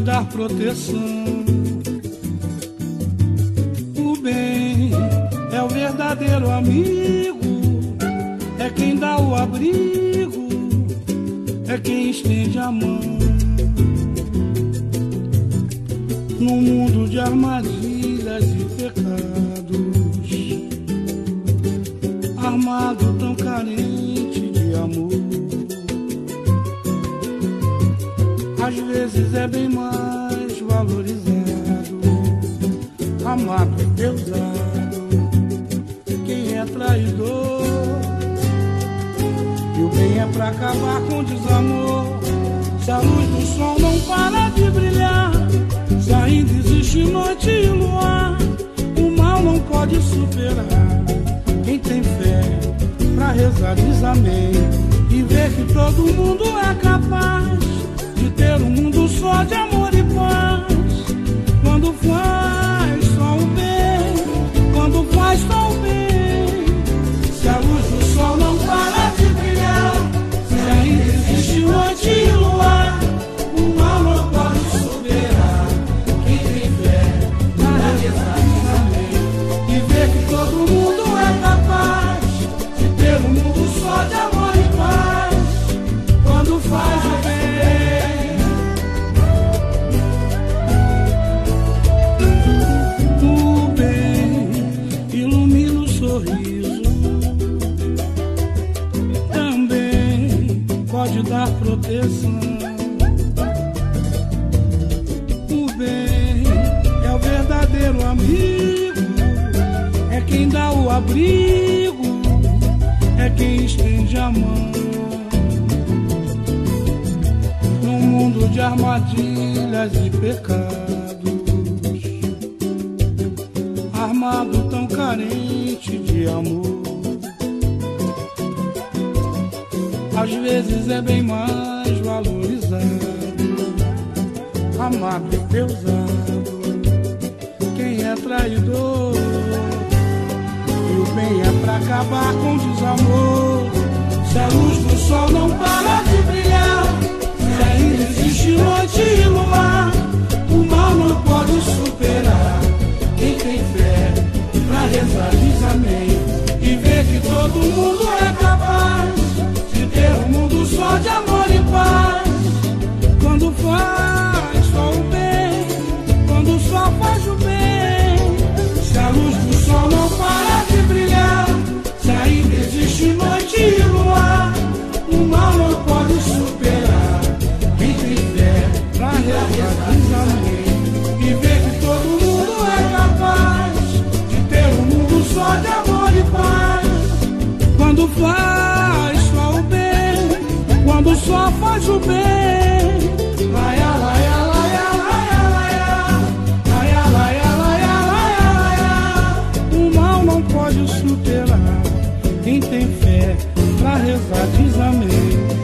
Dar proteção. O bem é o verdadeiro amigo. É quem dá o abrigo. É quem estende a mão. Num mundo de armadilhas e pecados armado tão carente Às vezes é bem mais valorizado, amado e deusado. Quem é traidor, e o bem é pra acabar com o desamor. Se a luz do sol não para de brilhar, se ainda existe noite e luar, o mal não pode superar. Quem tem fé pra rezar diz amém e vê que todo mundo é capaz ter um mundo só de amor e paz. Quando faz só o bem, quando faz só o bem. O abrigo, é quem estende a mão. Num mundo de armadilhas e pecados, armado tão carente de amor. Às vezes é bem mais valorizado, amado e deusado quem é traidor. É pra acabar com o desamor. Se a luz do sol não para de brilhar, se ainda existe noite e luar, o mal não pode superar. Quem tem fé pra rezar diz amém. E vê que todo mundo é capaz de ter um mundo só de amor e paz. Quando faz só o bem, quando sol faz o bem. Quando faz só o bem, quando só faz o bem. Laia, laia, laia, laia, laia. Laia, laia, laia, laia, laia. O mal não pode superar. Quem tem fé pra rezar diz amém.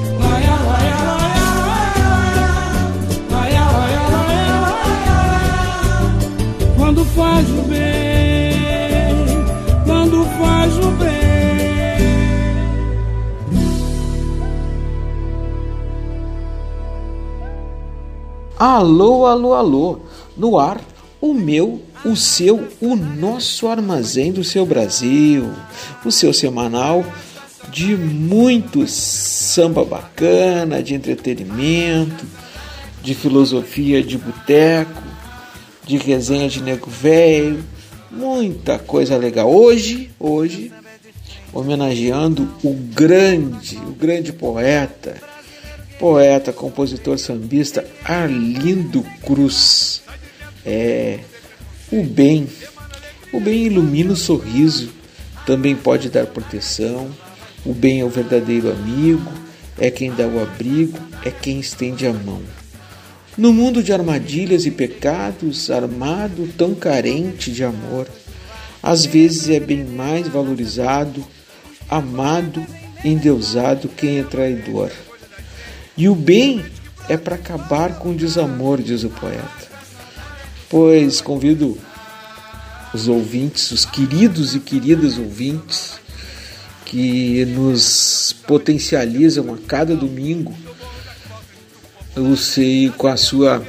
Alô, alô, alô. No ar, o meu, o seu, o nosso armazém do seu Brasil. O seu semanal de muito samba bacana, de entretenimento, de filosofia de boteco, de resenha de nego velho, muita coisa legal. Hoje, hoje, homenageando o grande, o grande poeta, poeta, compositor sambista Arlindo Cruz. É o bem. O bem ilumina o sorriso, também pode dar proteção. O bem é o verdadeiro amigo, é quem dá o abrigo, é quem estende a mão. No mundo de armadilhas e pecados, armado, tão carente de amor, às vezes é bem mais valorizado, amado, endeusado quem é traidor. E o bem é para acabar com o desamor, diz o poeta. Pois convido os ouvintes, os queridos e queridas ouvintes, que nos potencializam a cada domingo, eu sei com a sua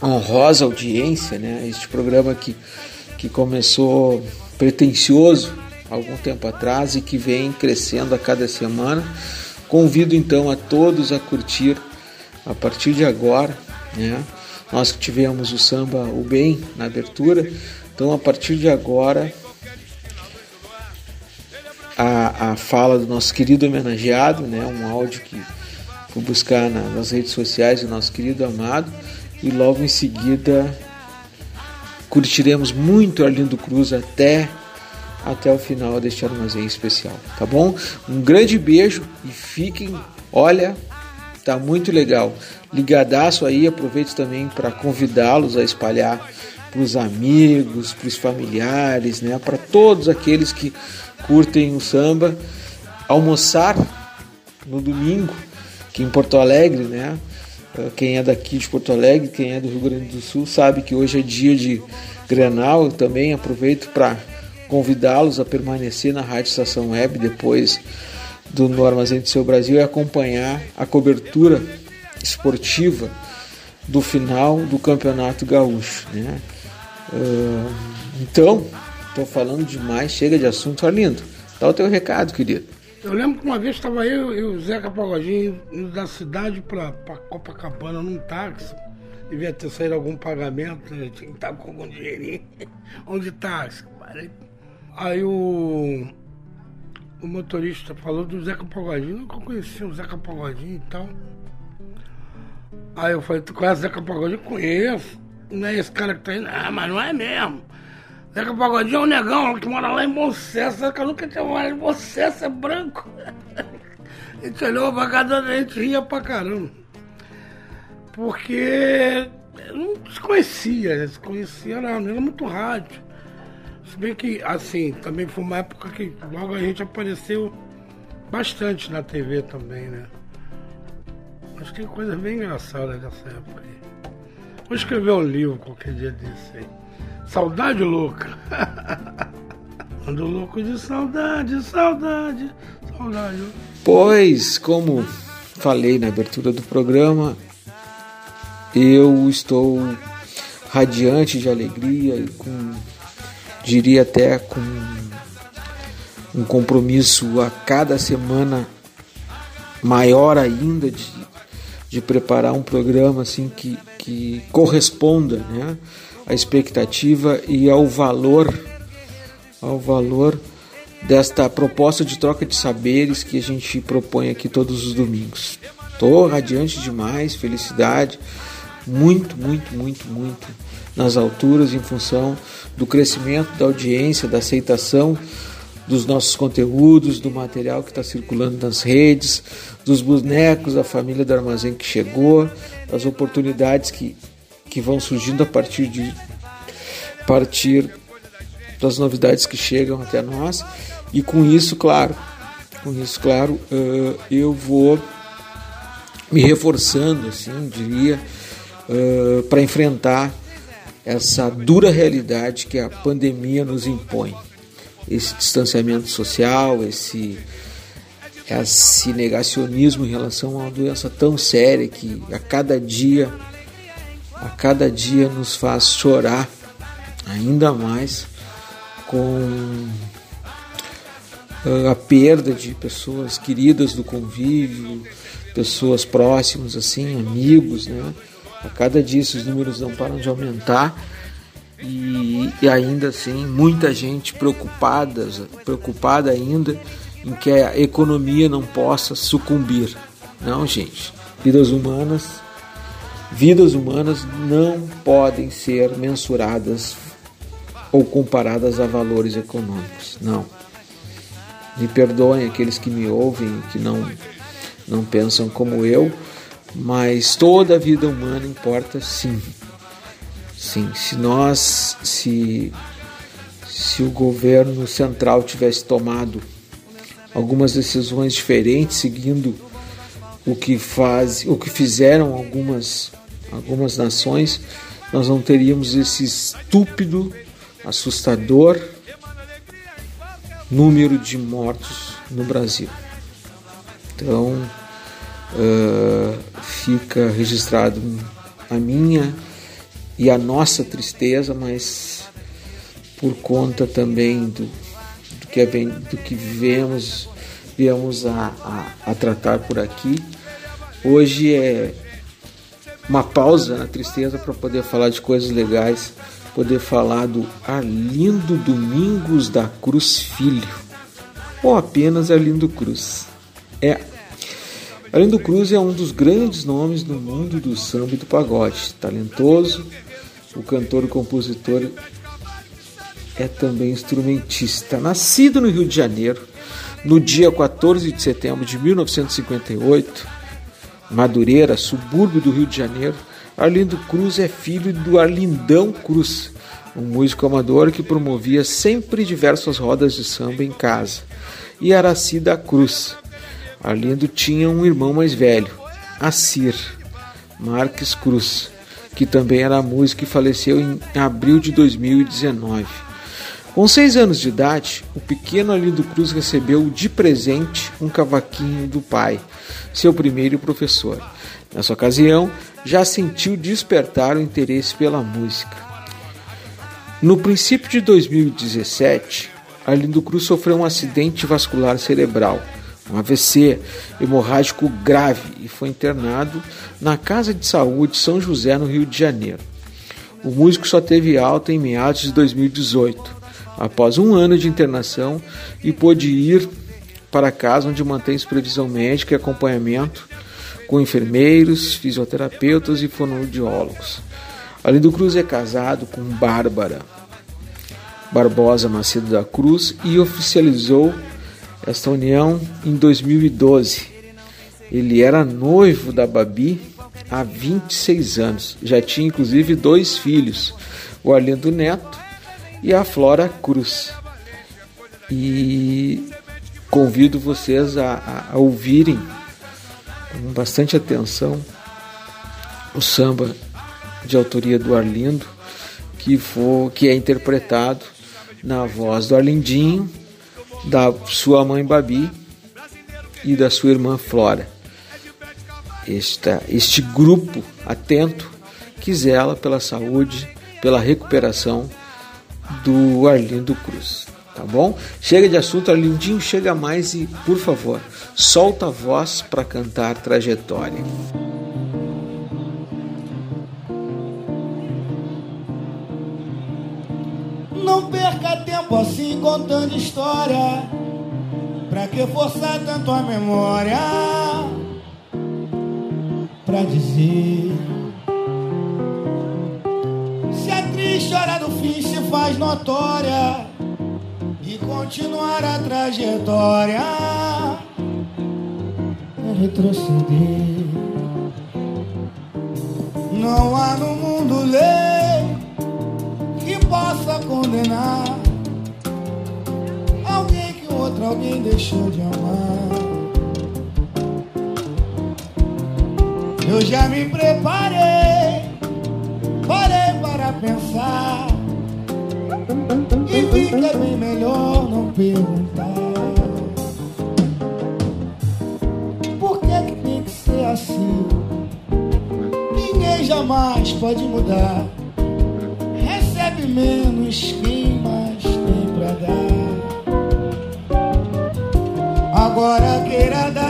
honrosa audiência, né? Este programa que, que começou pretensioso algum tempo atrás e que vem crescendo a cada semana. Convido então a todos a curtir a partir de agora, né? Nós que tivemos o samba O Bem na abertura, então a partir de agora a, a fala do nosso querido homenageado, né? Um áudio que fui buscar na, nas redes sociais do nosso querido amado e logo em seguida curtiremos muito Arlindo Cruz até até o final deste armazém especial, tá bom? Um grande beijo e fiquem, olha, tá muito legal. Ligadaço aí, aproveito também para convidá-los a espalhar para os amigos, para os familiares, né? Para todos aqueles que curtem o samba, almoçar no domingo, que em Porto Alegre, né? Quem é daqui de Porto Alegre, quem é do Rio Grande do Sul, sabe que hoje é dia de Grenal. Eu também aproveito para convidá-los a permanecer na Rádio Estação Web depois do No Armazém do Seu Brasil e acompanhar a cobertura esportiva do final do Campeonato Gaúcho. Né? Uh, então, estou falando demais, chega de assunto. Arlindo, dá o teu recado, querido. Eu lembro que uma vez estava eu e o Zeca Pagodinho indo da cidade para Copacabana num táxi. Devia ter saído algum pagamento, né? tinha que estar com algum dinheirinho. Onde táxi? Parei Aí o, o motorista falou do Zeca Pagodinho, nunca conhecia o Zeca Pagodinho e tal. Aí eu falei, tu conhece o Zeca Pagodinho? Conheço. Não é esse cara que tá aí? Ah, mas não é mesmo. Zeca Pagodinho é um negão que mora lá em Bom Sucesso. Zeca nunca tinha morado em Bom Sucesso, é branco. A gente olhou pra a gente ria pra caramba. Porque não se conhecia, se conhecia era muito rádio. Se bem que, assim, também foi uma época que logo a gente apareceu bastante na TV também, né? Mas tem coisas bem engraçadas dessa época aí. Vou escrever um livro qualquer dia desse aí. Saudade louca. Ando louco de saudade, saudade, saudade. Pois, como falei na abertura do programa, eu estou radiante de alegria e com diria até com um compromisso a cada semana maior ainda de, de preparar um programa assim que, que corresponda né, à expectativa e ao valor ao valor desta proposta de troca de saberes que a gente propõe aqui todos os domingos. Estou radiante demais, felicidade, muito, muito, muito, muito nas alturas em função do crescimento da audiência, da aceitação dos nossos conteúdos, do material que está circulando nas redes, dos bonecos da família do armazém que chegou, das oportunidades que, que vão surgindo a partir de partir das novidades que chegam até nós. E com isso, claro, com isso, claro, uh, eu vou me reforçando, assim, diria, uh, para enfrentar essa dura realidade que a pandemia nos impõe. Esse distanciamento social, esse, esse negacionismo em relação a uma doença tão séria que a cada dia a cada dia nos faz chorar ainda mais com ah, a perda de pessoas queridas do convívio, pessoas próximas, assim, amigos, né? A cada dia esses números não param de aumentar e, e ainda assim muita gente preocupada, preocupada ainda em que a economia não possa sucumbir. Não, gente. Vidas humanas, vidas humanas não podem ser mensuradas ou comparadas a valores econômicos. Não. Me perdoem aqueles que me ouvem, que não não pensam como eu, mas toda a vida humana importa sim. Sim, se nós se se o governo central tivesse tomado algumas decisões diferentes, seguindo o que faz, o que fizeram algumas algumas nações, nós não teríamos esse estúpido, assustador número de mortos no Brasil. Então uh, fica registrado a minha e a nossa tristeza, mas por conta também do, que, do que vivemos, viemos a, a, a tratar por aqui. Hoje é uma pausa na tristeza para poder falar de coisas legais, poder falar do Arlindo Domingos da Cruz Filho, ou apenas Arlindo Cruz. É Arlindo Cruz é um dos grandes nomes no mundo do samba e do pagode, talentoso, o cantor e compositor é também instrumentista. Nascido no Rio de Janeiro, no dia 14 de setembro de 1958, Madureira, subúrbio do Rio de Janeiro, Arlindo Cruz é filho do Arlindão Cruz, um músico amador que promovia sempre diversas rodas de samba em casa, e Aracida Cruz. Arlindo tinha um irmão mais velho, Assir Marques Cruz, que também era músico e faleceu em abril de 2019. Com seis anos de idade, o pequeno Alindo Cruz recebeu de presente um cavaquinho do pai, seu primeiro professor. Nessa ocasião, já sentiu despertar o interesse pela música. No princípio de 2017, Arlindo Cruz sofreu um acidente vascular cerebral, um AVC hemorrágico grave, e foi internado na Casa de Saúde São José, no Rio de Janeiro. O músico só teve alta em meados de 2018 após um ano de internação e pôde ir para casa onde mantém supervisão médica e acompanhamento com enfermeiros, fisioterapeutas e fonoaudiólogos. Alindo Cruz é casado com Bárbara Barbosa Macedo da Cruz e oficializou esta união em 2012. Ele era noivo da Babi há 26 anos. Já tinha inclusive dois filhos, o Arlindo Neto e a Flora Cruz. E convido vocês a, a ouvirem com bastante atenção o samba de autoria do Arlindo, que, for, que é interpretado na voz do Arlindinho, da sua mãe Babi e da sua irmã Flora. Esta, este grupo atento que zela pela saúde, pela recuperação do Arlindo Cruz. Tá bom? Chega de assunto, Arlindinho, chega mais e, por favor, solta a voz para cantar trajetória. Não perca tempo assim contando história. Pra que forçar tanto a memória? Pra dizer chora do fim se faz notória e continuar a trajetória é retroceder. Não há no mundo lei que possa condenar alguém que outro alguém deixou de amar. Eu já me preparei, parei para pensar. E fica bem melhor não perguntar. Por que, que tem que ser assim? Ninguém jamais jamais pode mudar. Menos quem mais tem pra dar. Agora queira dar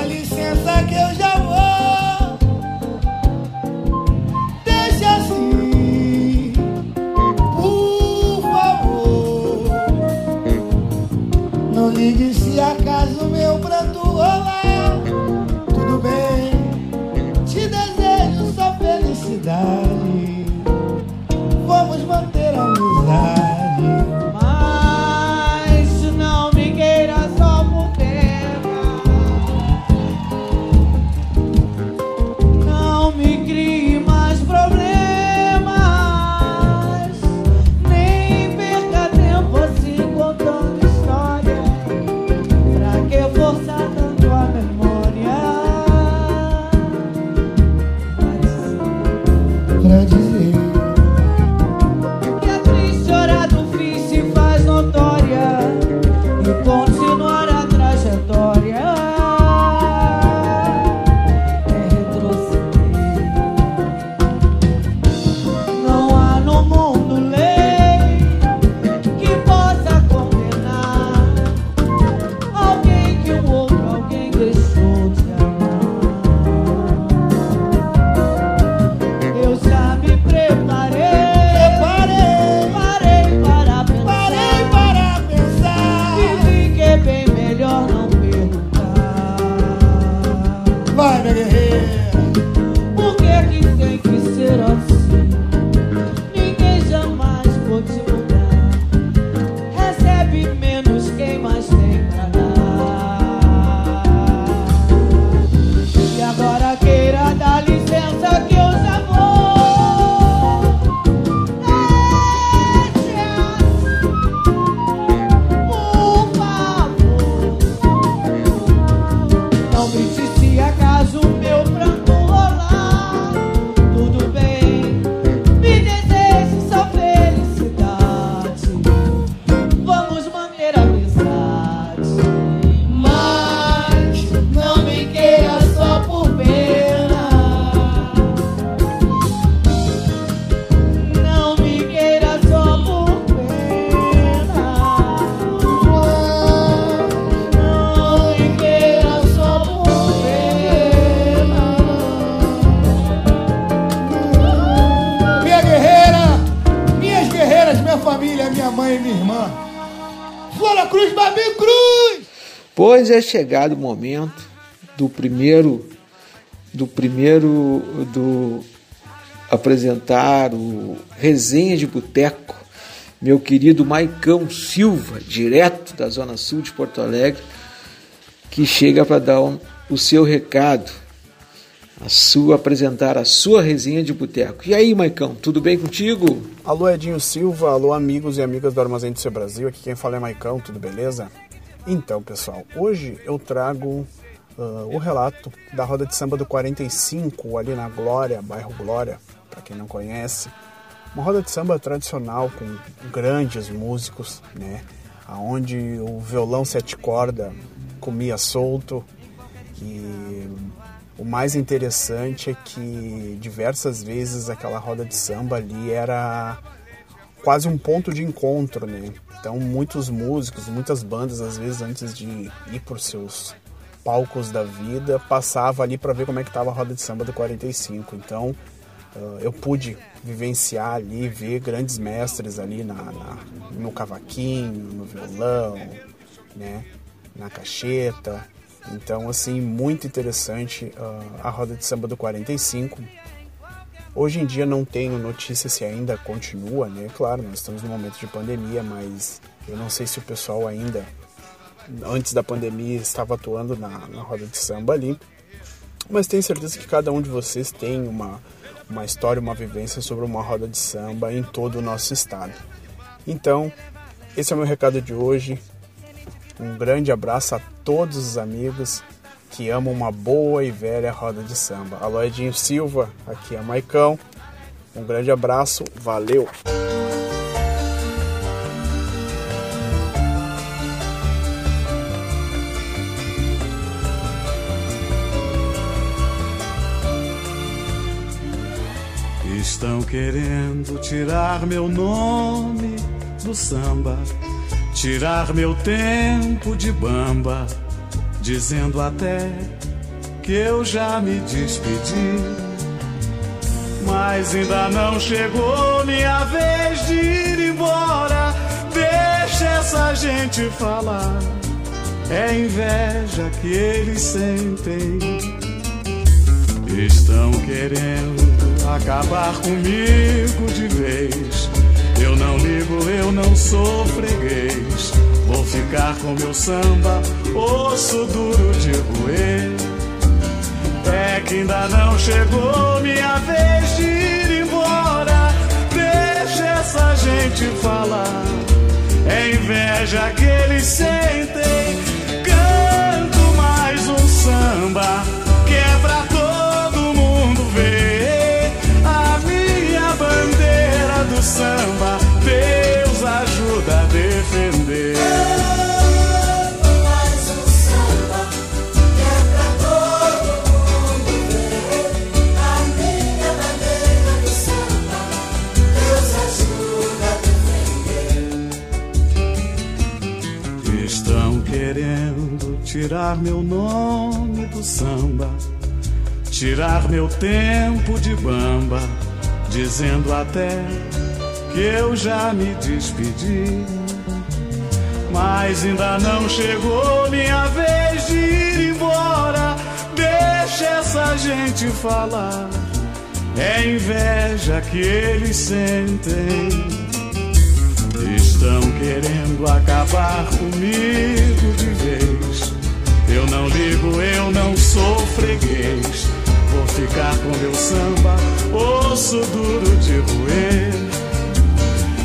Pois é chegado o momento do primeiro do primeiro do apresentar o resenha de boteco, meu querido Maicão Silva, direto da zona sul de Porto Alegre, que chega para dar um- o seu recado, a sua apresentar a sua resenha de boteco. E aí, Maicão, tudo bem contigo? Alô Edinho Silva, alô amigos e amigas do Armazém do Seu Brasil, aqui quem fala é Maicão, tudo beleza? Então pessoal, hoje eu trago ah, o relato da roda de samba do 45, ali na Glória, bairro Glória, para quem não conhece. Uma roda de samba tradicional com grandes músicos, né? Onde o violão sete corda comia solto e o mais interessante é que diversas vezes aquela roda de samba ali era quase um ponto de encontro, né? Então muitos músicos, muitas bandas às vezes antes de ir por seus palcos da vida, passava ali para ver como é que tava a roda de samba do 45. Então eu pude vivenciar ali, ver grandes mestres ali na, na- no cavaquinho, no violão, né? Na cacheta. Então, assim, muito interessante a roda de samba do 45. Hoje em dia não tenho notícia se ainda continua, né? Claro, nós estamos num momento de pandemia, mas eu não sei se o pessoal ainda, antes da pandemia, estava atuando na, na roda de samba ali. Mas tenho certeza que cada um de vocês tem uma, uma história, uma vivência sobre uma roda de samba em todo o nosso estado. Então, esse é o meu recado de hoje. Um grande abraço a todos os amigos que amam uma boa e velha roda de samba. Alô Edinho Silva, aqui é Maicão. Um grande abraço, valeu! Estão querendo tirar meu nome do samba, tirar meu tempo de bamba, dizendo até que eu já me despedi. Mas ainda não chegou minha vez de ir embora. Deixa essa gente falar. É inveja que eles sentem. Estão querendo acabar comigo de vez. Eu não ligo, eu não sou freguês. Vou ficar com meu samba, osso duro de roer. É que ainda não chegou minha vez de ir embora. Deixa essa gente falar. É inveja que eles sentem. Canto mais um samba tirar meu nome do samba, tirar meu tempo de bamba, dizendo até que eu já me despedi. Mas ainda não chegou minha vez de ir embora. Deixa essa gente falar. É inveja que eles sentem. Estão querendo acabar comigo de vez. Eu não ligo, eu não sou freguês. Vou ficar com meu samba, osso duro de roer.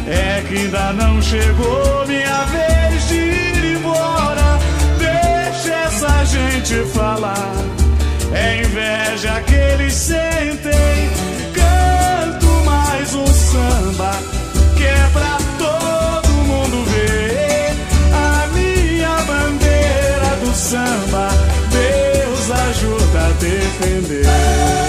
É que ainda não chegou minha vez de ir embora. Deixa essa gente falar. É inveja que eles sentem. Canto mais um samba que é pra samba, Deus ajuda a defender.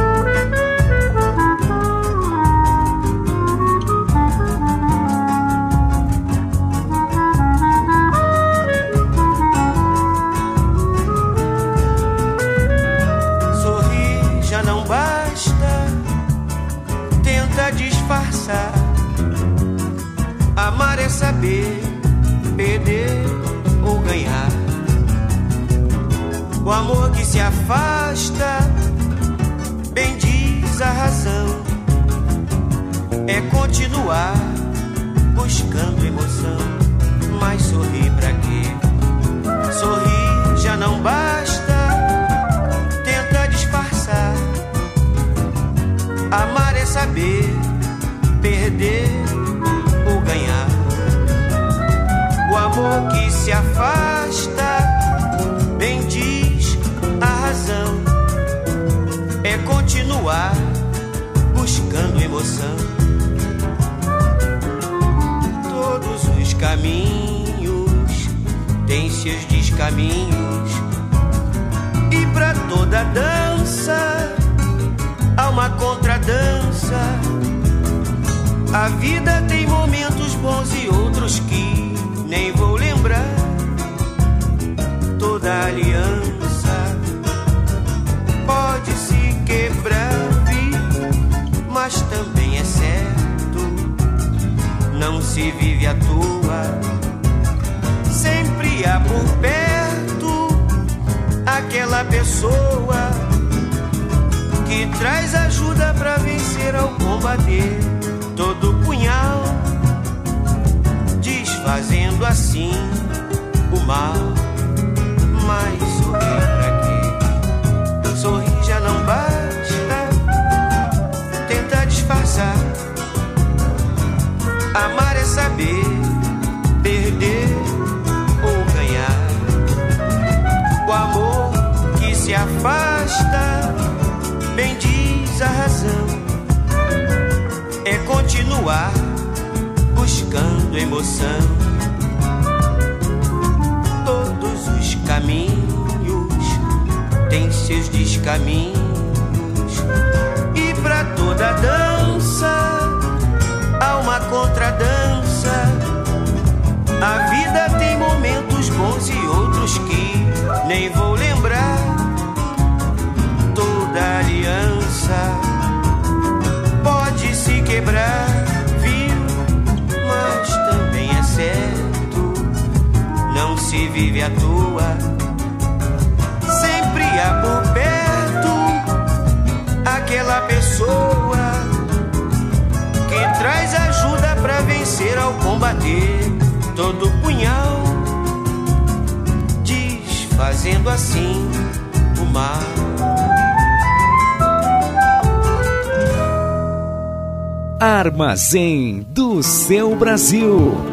Brasil.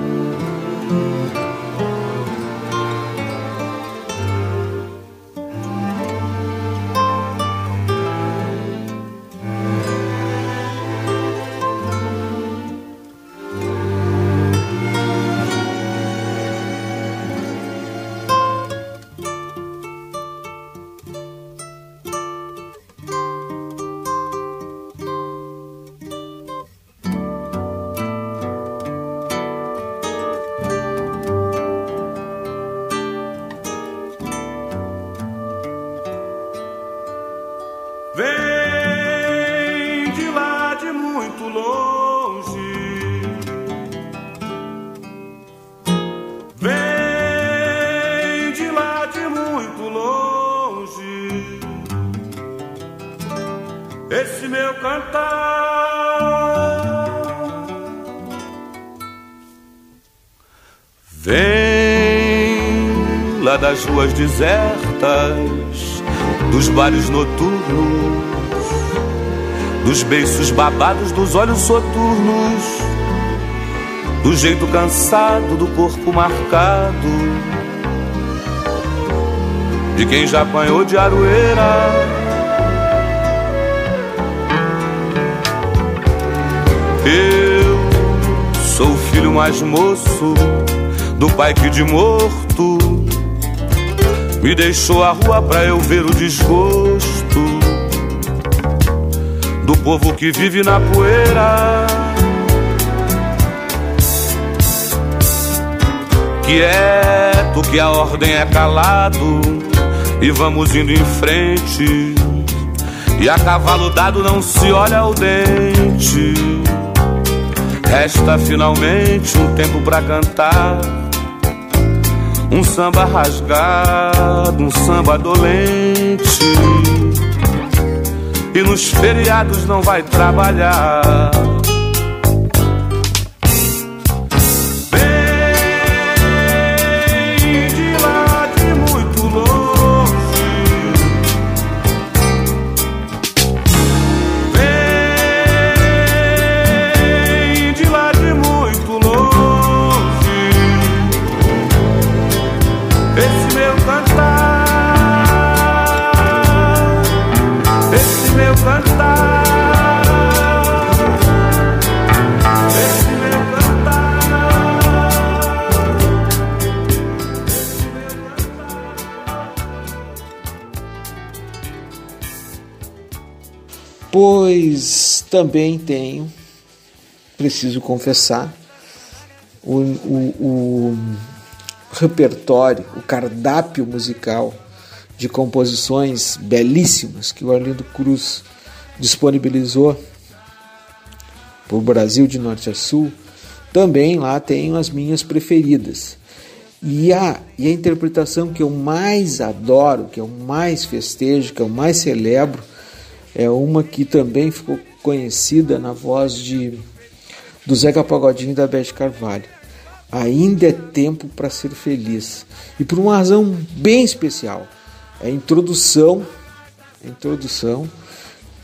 Das ruas desertas, dos bares noturnos dos beiços babados, dos olhos soturnos, do jeito cansado, do corpo marcado, de quem já apanhou de aroeira. Eu sou o filho mais moço do pai que de morto me deixou a rua pra eu ver o desgosto do povo que vive na poeira. Quieto que a ordem é calado e vamos indo em frente. E a cavalo dado não se olha ao dente. Resta finalmente um tempo pra cantar. Um samba rasgado, um samba dolente e nos feriados não vai trabalhar. Pois também tenho, preciso confessar, o, o- o repertório, o cardápio musical de composições belíssimas que o Arlindo Cruz disponibilizou para o Brasil de norte a sul. Também lá tenho as minhas preferidas. E a, e a interpretação que eu mais adoro, que eu mais festejo, que eu mais celebro, é uma que também ficou conhecida na voz de do Zeca Pagodinho e da Beth Carvalho. Ainda é tempo para ser feliz. E por uma razão bem especial. É a introdução, a introdução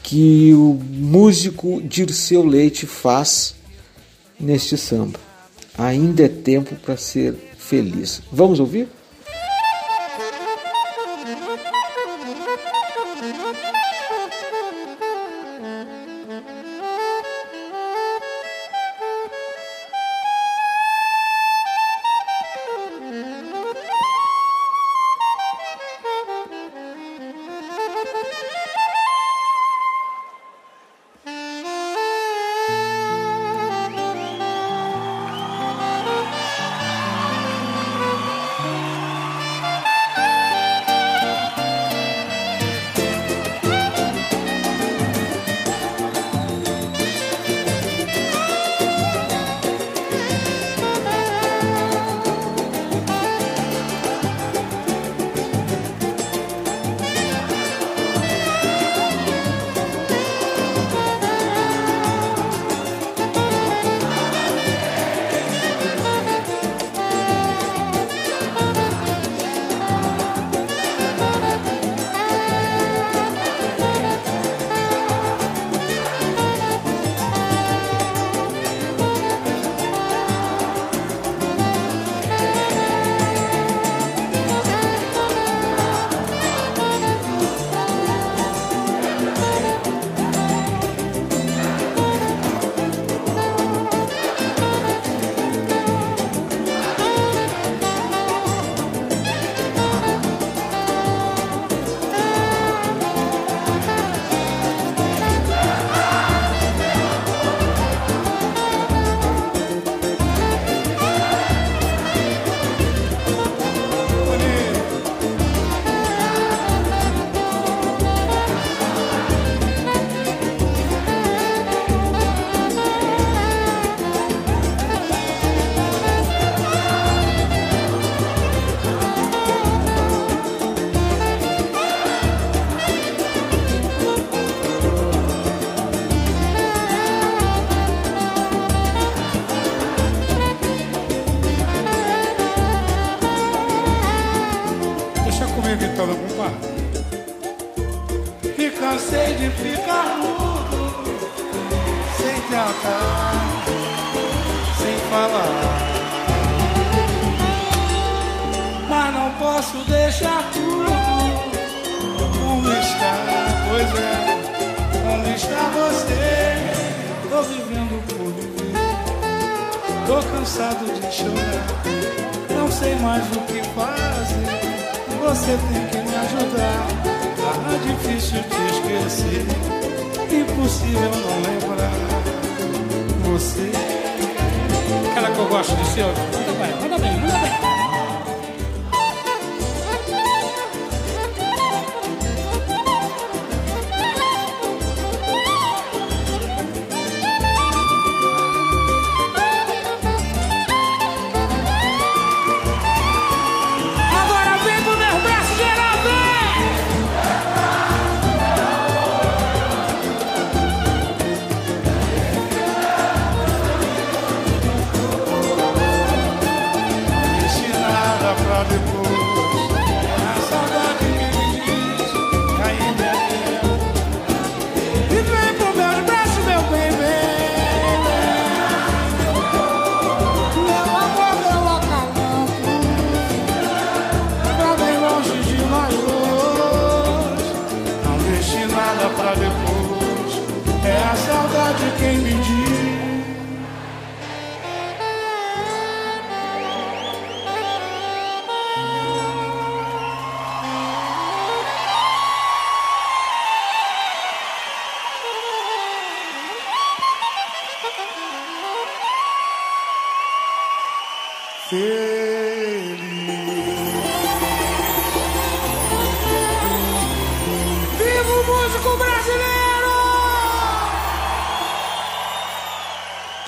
que o músico Dirceu Leite faz neste samba. Ainda é tempo para ser feliz. Vamos ouvir?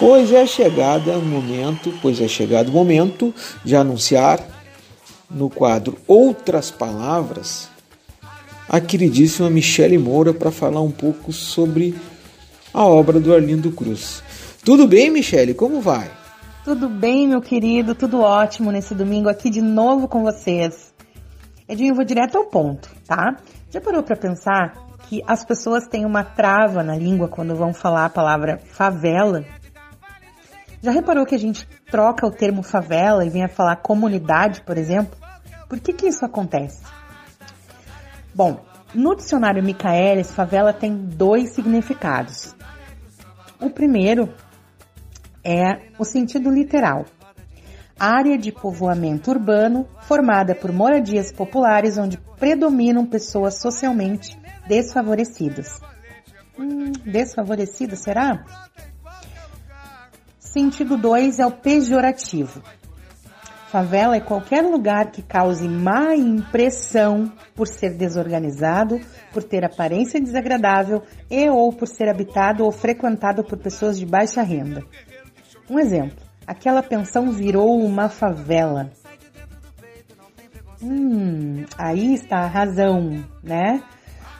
Pois é chegado o momento, pois é chegado o momento de anunciar no quadro Outras Palavras, a queridíssima Michele Moura para falar um pouco sobre a obra do Arlindo Cruz. Tudo bem, Michele? Como vai? Tudo bem, meu querido, tudo ótimo nesse domingo aqui de novo com vocês. Edinho, eu vou direto ao ponto, tá? Já parou para pensar que as pessoas têm uma trava na língua quando vão falar a palavra favela? Já reparou que a gente troca o termo favela e vem a falar comunidade, por exemplo? Por que que isso acontece? Bom, no dicionário Michaelis, favela tem dois significados. O primeiro é o sentido literal. Área de povoamento urbano formada por moradias populares onde predominam pessoas socialmente desfavorecidas. Hum, desfavorecidas, será? Sentido 2 é o pejorativo. Favela é qualquer lugar que cause má impressão por ser desorganizado, por ter aparência desagradável e ou por ser habitado ou frequentado por pessoas de baixa renda. Um exemplo, aquela pensão virou uma favela. Hum, aí está a razão, né?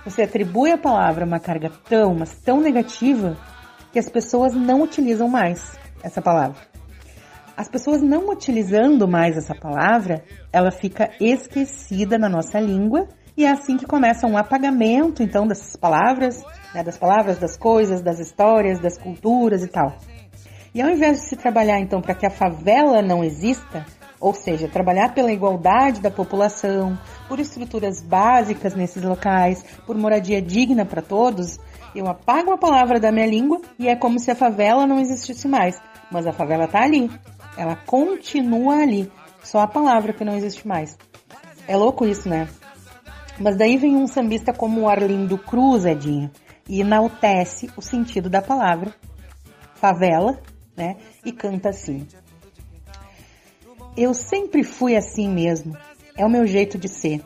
Você atribui à palavra uma carga tão, mas tão negativa que as pessoas não utilizam mais essa palavra. As pessoas não utilizando mais essa palavra, ela fica esquecida na nossa língua e é assim que começa um apagamento, então, dessas palavras, né, das palavras, das coisas, das histórias, das culturas e tal. E ao invés de se trabalhar, então, para que a favela não exista, ou seja, trabalhar pela igualdade da população, por estruturas básicas nesses locais, por moradia digna para todos, eu apago a palavra da minha língua e é como se a favela não existisse mais. Mas a favela está ali, ela continua ali, só a palavra que não existe mais. É louco isso, né? Mas daí vem um sambista como o Arlindo Cruz, Edinho, e enaltece o sentido da palavra favela, né? E canta assim: Eu sempre fui assim mesmo, é o meu jeito de ser.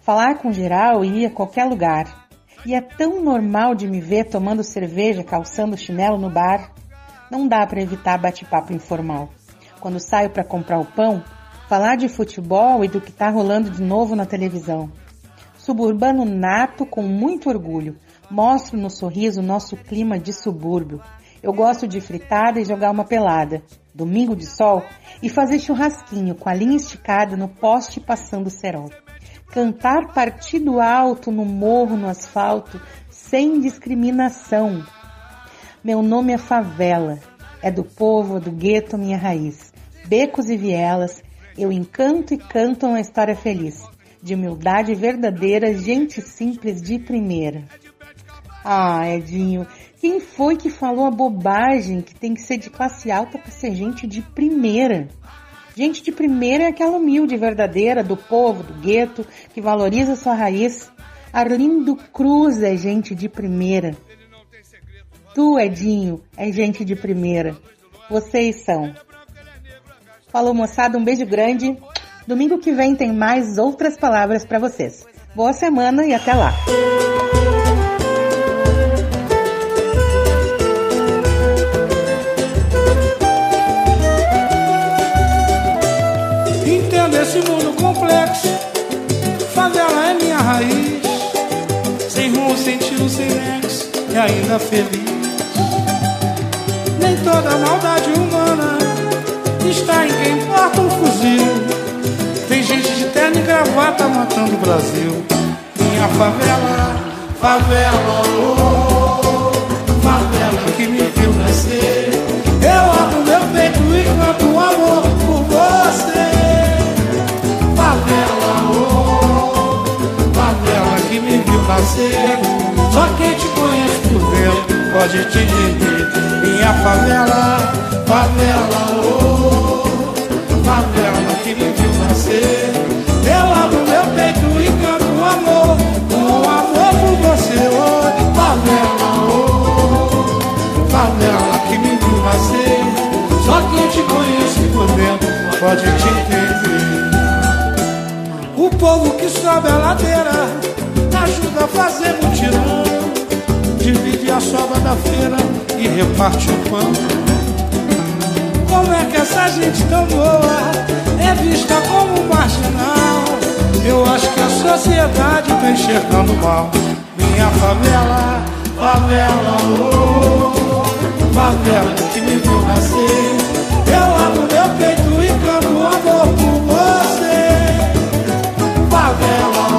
Falar com geral e ir a qualquer lugar. E é tão normal de me ver tomando cerveja, calçando chinelo no bar. Não dá para evitar bate-papo informal. Quando saio para comprar o pão, falar de futebol e do que tá rolando de novo na televisão. Suburbano nato com muito orgulho. Mostro no sorriso nosso clima de subúrbio. Eu gosto de fritada e jogar uma pelada. Domingo de sol e fazer churrasquinho com a linha esticada no poste passando cerol cantar partido alto no morro, no asfalto, sem discriminação. Meu nome é favela, é do povo, do gueto, minha raiz. Becos e vielas, eu encanto e canto uma história feliz, de humildade verdadeira, gente simples de primeira. Ah, Edinho, quem foi que falou a bobagem que tem que ser de classe alta para ser gente de primeira? Gente de primeira é aquela humilde, verdadeira, do povo, do gueto, que valoriza sua raiz. Arlindo Cruz é gente de primeira. Tu, Edinho, é gente de primeira. Vocês são. Falou, moçada, um beijo grande. Domingo que vem tem mais outras palavras para vocês. Boa semana e até lá. Complexo, favela é minha raiz. Sem rumo, sem tiro, sem nexo, e ainda feliz. Nem toda maldade humana está em quem porta um fuzil. Tem gente de terno e gravata matando o Brasil. Minha favela, favela, oh, favela que me viu nascer. Eu abro meu peito e canto nascer. Só quem te conhece por dentro pode te entender. Minha favela, favela, oh, favela que me viu nascer. Eu abro meu peito e canto o amor, um amor por você, oh, favela, oh, favela que me viu nascer. Só quem te conhece por dentro pode te entender. O povo que sobe a ladeira ajuda a fazer mutirão, divide a sobra da feira e reparte o pão. Como é que essa gente tão boa é vista como marginal. Eu acho que a sociedade tá enxergando mal. Minha favela, favela, oh, favela que me viu nascer. Eu abro meu peito e canto amor por você. Favela,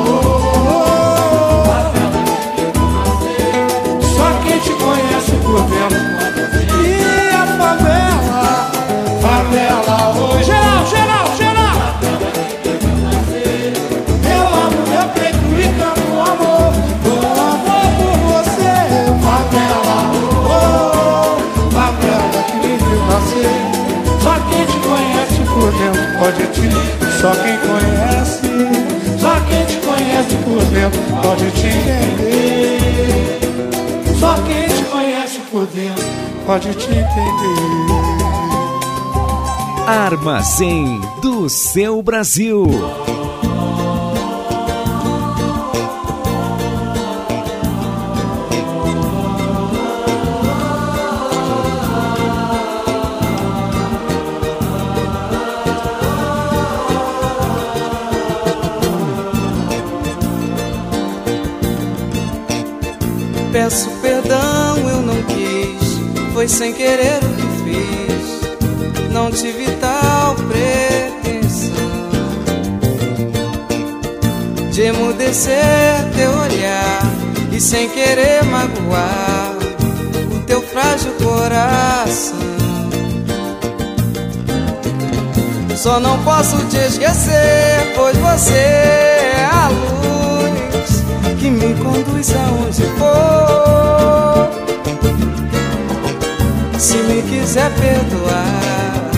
pode te, só quem conhece, só quem te conhece por dentro pode te entender. Só quem te conhece por dentro pode te entender. Armazém do seu Brasil. Foi sem querer o que fiz. Não tive tal pretensão de emudecer teu olhar e sem querer magoar o teu frágil coração. Só não posso te esquecer, pois você é a luz que me conduz aonde for. Se me quiser perdoar,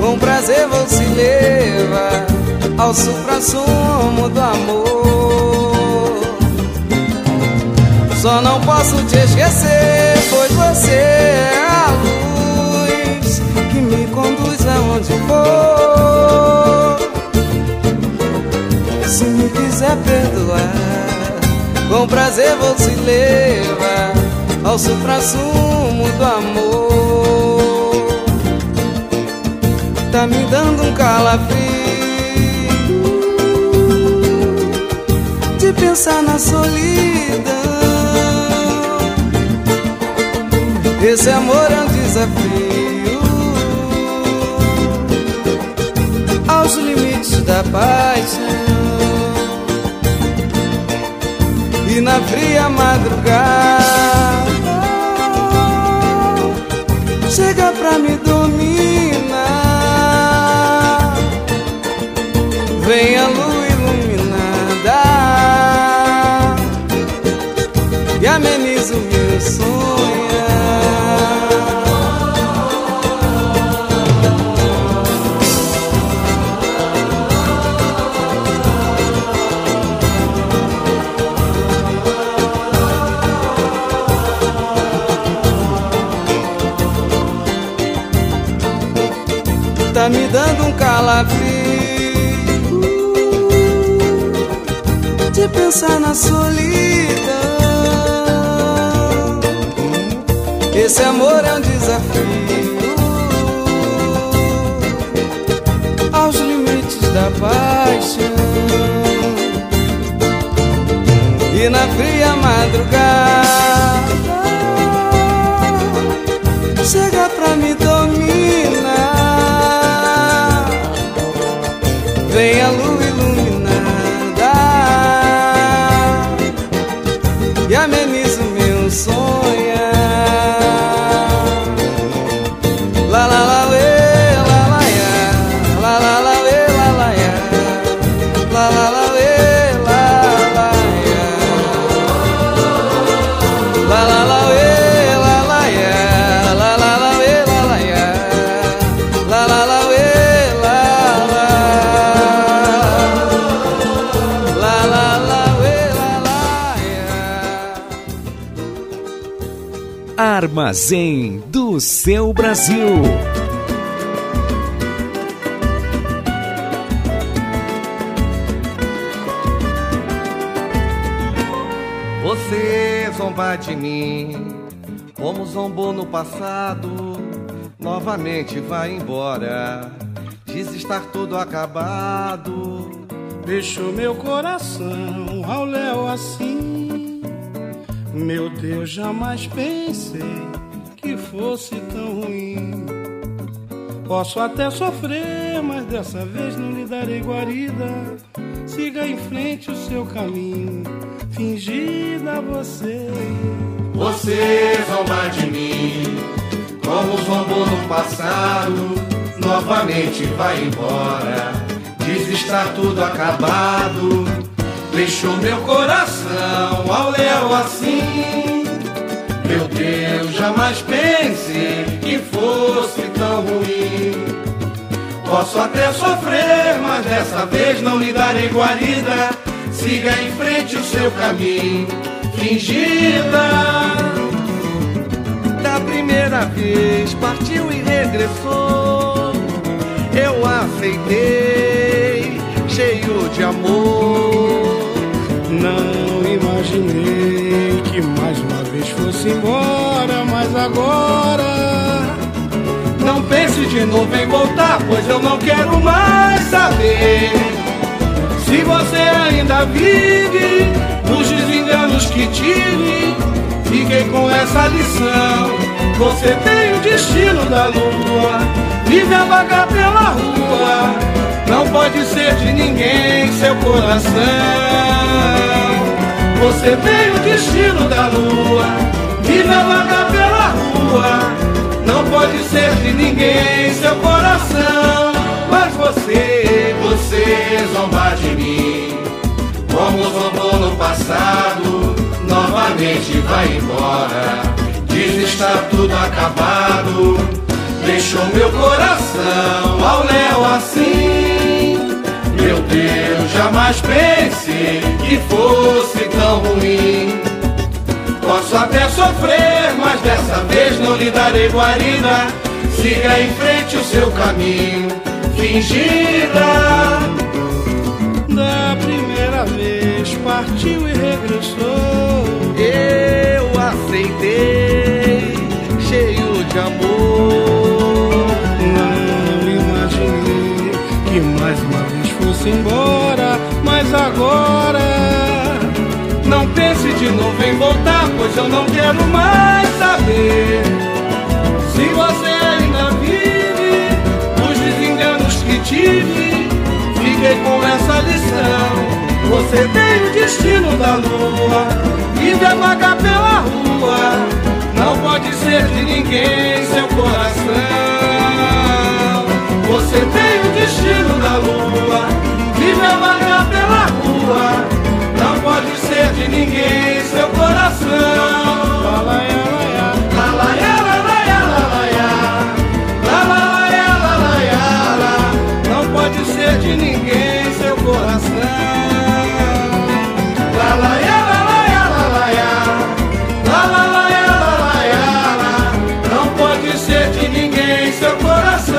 com prazer vou se levar ao supra-sumo do amor. Só não posso te esquecer, pois você é a luz que me conduz aonde for. Se me quiser perdoar, com prazer vou se levar ao supra-sumo do amor. Tá me dando um calafrio de pensar na solidão. Esse amor é um desafio aos limites da paixão. E na fria madrugada chega pra me dominar. Vem a lua iluminada e ameniza o meu sonhar. Tá me dando um calafrio pensar na solidão. Esse amor é um desafio aos limites da paixão. E na fria madrugada chega pra o Armazém do seu Brasil. Você zomba de mim, como zombou no passado, novamente vai embora. diz estar todo acabado. Deixou meu coração ao léu assim. Meu Deus, jamais pensei fosse tão ruim. Posso até sofrer, mas dessa vez não lhe darei guarida. Siga em frente o seu caminho, fingida você. Você zomba de mim, como zombou no passado, novamente vai embora. Diz estar tudo acabado, deixou meu coração ao léu assim. Meu Deus, jamais pense que fosse tão ruim. Posso até sofrer, mas dessa vez não lhe darei guarida. Siga em frente o seu caminho, fingida. Da primeira vez partiu e regressou. Eu aceitei, cheio de amor. Não imaginei embora, mas agora. Não pense de novo em voltar, pois eu não quero mais saber. Se você ainda vive nos desenganos que tive, fiquei com essa lição. Você tem o destino da lua, vive a vagar pela rua. Não pode ser de ninguém seu coração. Você tem o destino da lua, vive a vagar pela rua. Não pode ser de ninguém seu coração. Mas você, você zomba de mim. Como zombou no passado, novamente vai embora. Diz estar tudo acabado. Deixou meu coração ao léu assim. Meu Deus, jamais pense que fosse tão ruim. Posso até sofrer, mas dessa vez não lhe darei guarida. Siga em frente o seu caminho, fingida. Da primeira vez partiu e regressou. Eu aceitei, cheio de amor. Não imaginei que mais uma vez fosse embora, mas agora. Não pense de novo em voltar, pois eu não quero mais saber. Se você ainda vive os desenganos que tive, fiquei com essa lição. Você tem o destino da lua, vive a vagar pela rua. Não pode ser de ninguém seu coração. Você tem o destino da lua, vive a de ninguém seu coração. Lalaia, laia. Lalaia, lalaia, lalaia. Lalaia, lalaia, la. Não pode ser de ninguém seu coração. Lalaia, lalaia, lalaia. Lalaia, lalaia, la. Não pode ser de ninguém seu coração.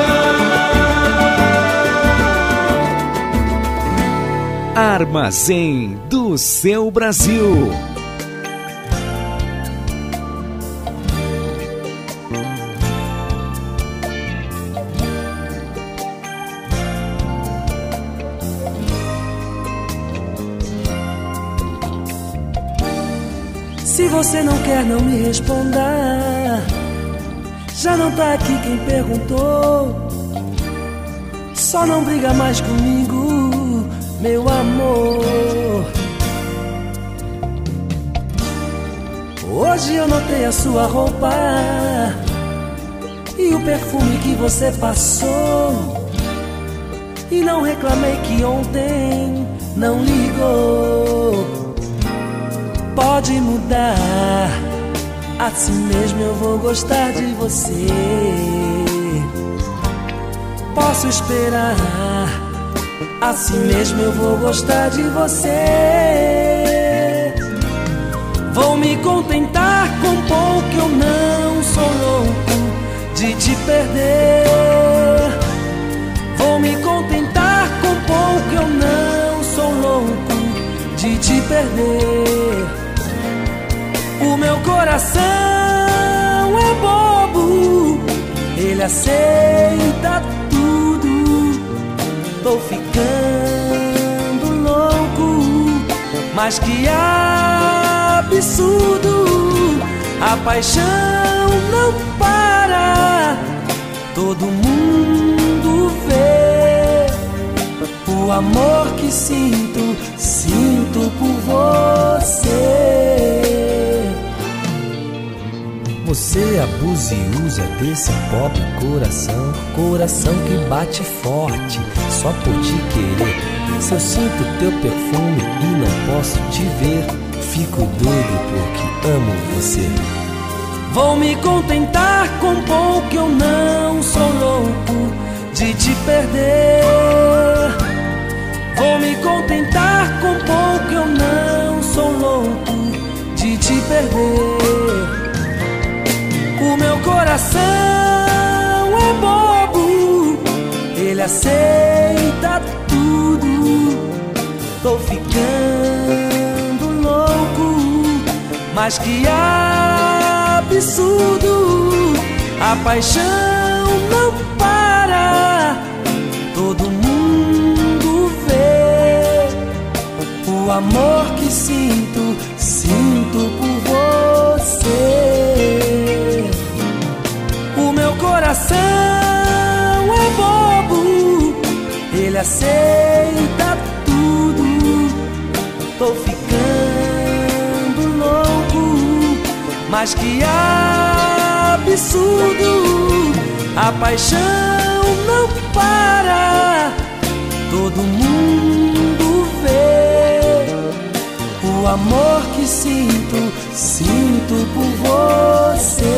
Armazém seu Brasil. Se você não quer, não me responda. Já não tá aqui quem perguntou. Só não briga mais comigo, meu amor. Hoje eu notei a sua roupa e o perfume que você passou. E não reclamei que ontem não ligou. Pode mudar, assim mesmo eu vou gostar de você. Posso esperar, assim mesmo eu vou gostar de você. Vou me contentar com pouco, eu não sou louco de te perder. Vou me contentar com pouco, eu não sou louco de te perder. O meu coração é bobo, ele aceita tudo. Tô ficando louco, mas que absurdo. A paixão não para, todo mundo vê o amor que sinto, sinto por você. Você abusa e usa desse pobre coração, coração que bate forte só por te querer. Se eu sinto teu perfume e não posso te ver, fico doido porque amo você. Vou me contentar com pouco, eu não sou louco de te perder. Vou me contentar com pouco, eu não sou louco de te perder. O meu coração é bobo, ele aceita tudo. Tô ficando mas que absurdo. A paixão não para, todo mundo vê o amor que sinto, sinto por você. O meu coração é bobo, ele aceita mas que absurdo. A paixão não para, todo mundo vê o amor que sinto, sinto por você.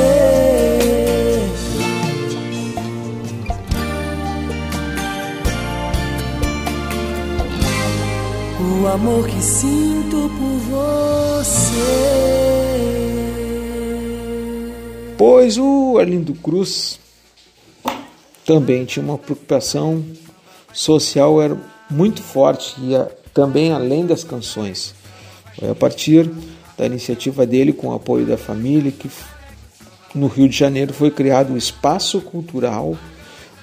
O amor que sinto por você. Pois o Arlindo Cruz também tinha uma preocupação social era muito forte e também além das canções. Foi a partir da iniciativa dele com o apoio da família que no Rio de Janeiro foi criado o Espaço Cultural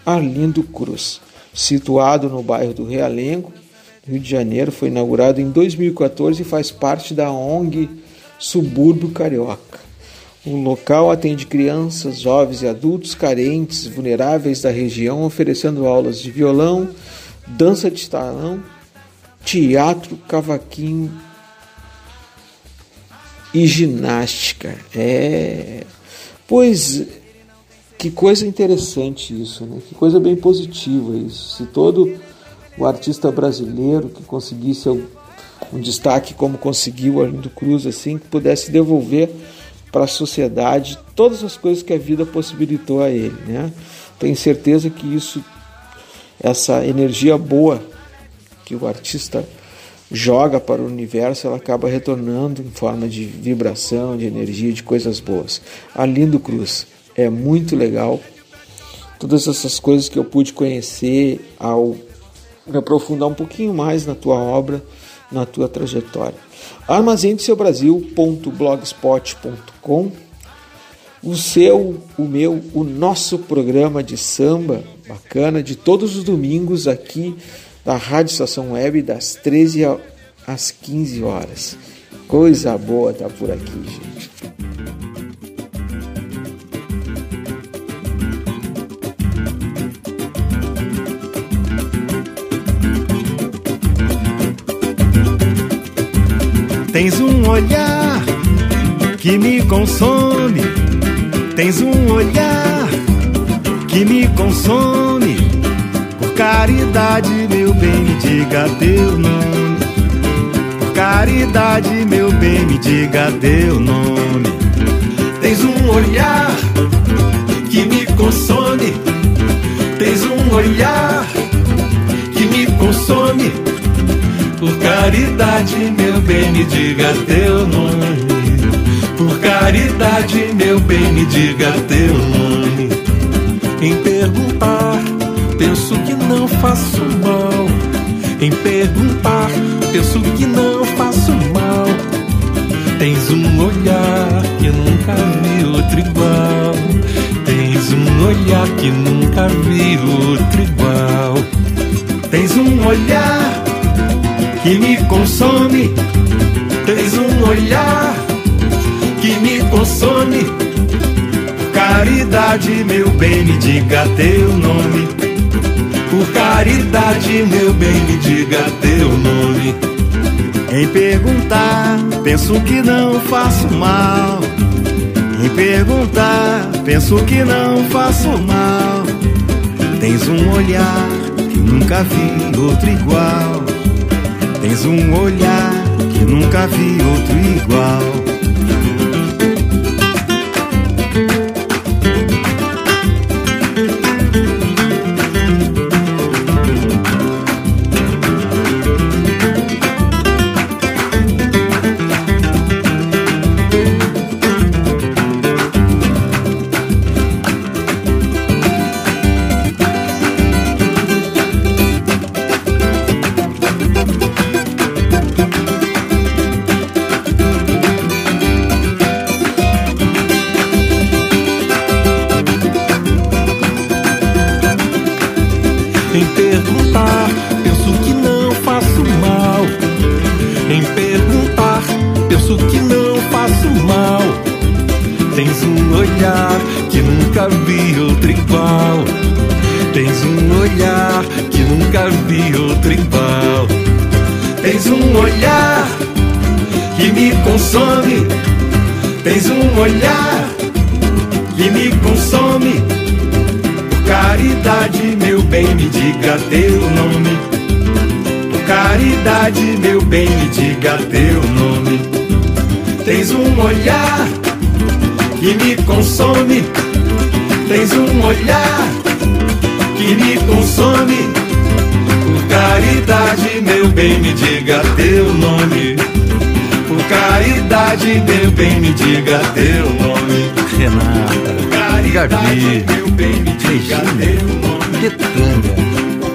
Arlindo Cruz, situado no bairro do Realengo, Rio de Janeiro, foi inaugurado em 2014 e faz parte da ONG Subúrbio Carioca. O local atende crianças, jovens e adultos carentes, vulneráveis da região, oferecendo aulas de violão, dança de salão, teatro, cavaquinho e ginástica. É, pois que coisa interessante isso, né? Que coisa bem positiva isso. Se todo o artista brasileiro que conseguisse um destaque como conseguiu Arlindo Cruz assim, que pudesse devolver para a sociedade todas as coisas que a vida possibilitou a ele, né? Tenho certeza que isso essa energia boa que o artista joga para o universo, ela acaba retornando em forma de vibração, de energia, de coisas boas. Arlindo Cruz é muito legal. Todas essas coisas que eu pude conhecer ao me aprofundar um pouquinho mais na tua obra, na tua trajetória. Armazém o seu, o meu, o nosso programa de samba bacana de todos os domingos aqui da Rádio Estação Web das 13 às 15 horas. Coisa boa tá por aqui, gente. Tens um olhar que me consome. Tens um olhar que me consome. Por caridade, meu bem, me diga teu nome. Por caridade, meu bem, me diga teu nome. Tens um olhar que me consome. Tens um olhar que me consome. Por caridade, meu bem, me diga teu nome. Por caridade, meu bem, me diga teu nome. Em perguntar, penso que não faço mal. Em perguntar, penso que não faço mal. Tens um olhar que nunca vi outro igual. Tens um olhar que nunca vi outro igual. Tens um olhar que me consome. Tens um olhar que me consome. Caridade, meu bem, me diga teu nome. Por caridade, meu bem, me diga teu nome. Em perguntar, penso que não faço mal. Em perguntar, penso que não faço mal. Tens um olhar que nunca vi outro igual. Tens um olhar que nunca vi outro igual. Teu nome. Tens um olhar que me consome. Tens um olhar que me consome. Por caridade, meu bem, me diga teu nome. Por caridade, meu bem, me diga teu nome. Renata, Por caridade, Gabi, meu bem, me diga teu nome. Betânia, Por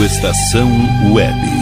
Estação Web.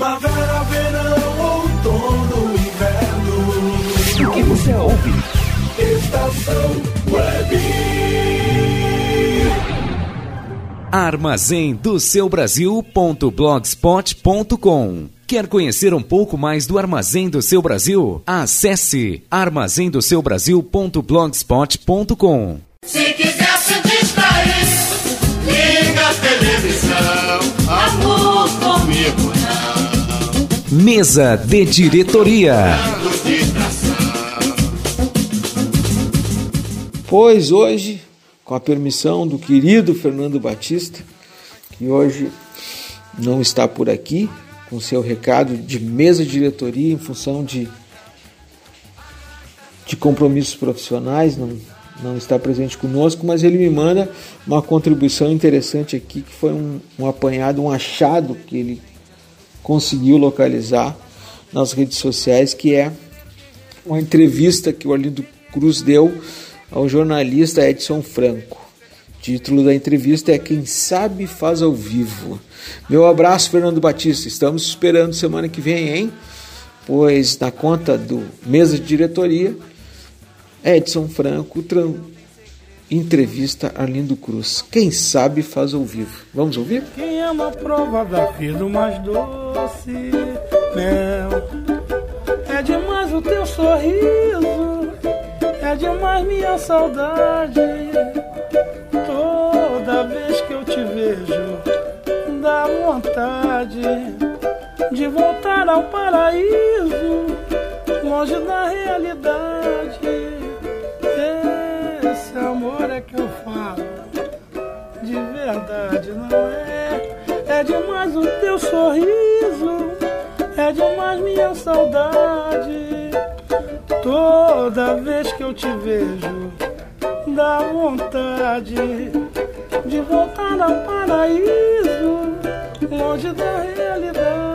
Primavera, verão, outono, inverno. O que você ouve? Estação Web. Armazém do seu Brasil.blogspot.com Quer conhecer um pouco mais do Armazém do Seu Brasil? Acesse armazemdoseubраsil.blogspot.com Se quiser se distrair, liga a televisão. Amor comigo Mesa de Diretoria. Pois hoje, com a permissão do querido Fernando Batista, que hoje não está por aqui, com seu recado de mesa de diretoria em função de, de compromissos profissionais, não, não está presente conosco, mas ele me manda uma contribuição interessante aqui, que foi um, um apanhado, um achado que ele conseguiu localizar nas redes sociais, que é uma entrevista que o Arlindo Cruz deu ao jornalista Edson Franco. O título da entrevista é Quem Sabe Faz ao Vivo. Meu abraço, Fernando Batista. Estamos esperando semana que vem, hein? Pois na conta do mesa de diretoria, Edson Franco entrevista Arlindo Cruz. Quem sabe faz ao vivo. Vamos ouvir? Quem ama a prova da vida, mais doce mel. É demais o teu sorriso, é demais minha saudade. Toda vez que eu te vejo, dá vontade de voltar ao paraíso, longe da realidade. Esse amor é que eu falo, de verdade não é. É demais o teu sorriso, é demais minha saudade. Toda vez que eu te vejo, dá vontade de voltar ao paraíso, longe da realidade.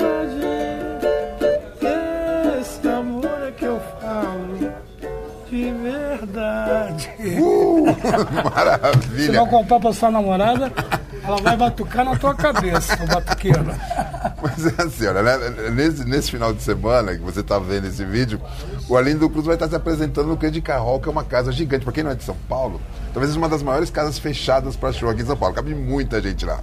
De verdade. Uh, Se maravilha. não contar pra sua namorada, ela vai batucar na tua cabeça, o batuqueiro. Mas é assim, olha, né, nesse, nesse final de semana que você está vendo esse vídeo, o Arlindo Cruz vai estar se apresentando no Cande Carrol, que é uma casa gigante. Para quem não é de São Paulo, talvez seja uma das maiores casas fechadas para show aqui em São Paulo. Cabe muita gente lá.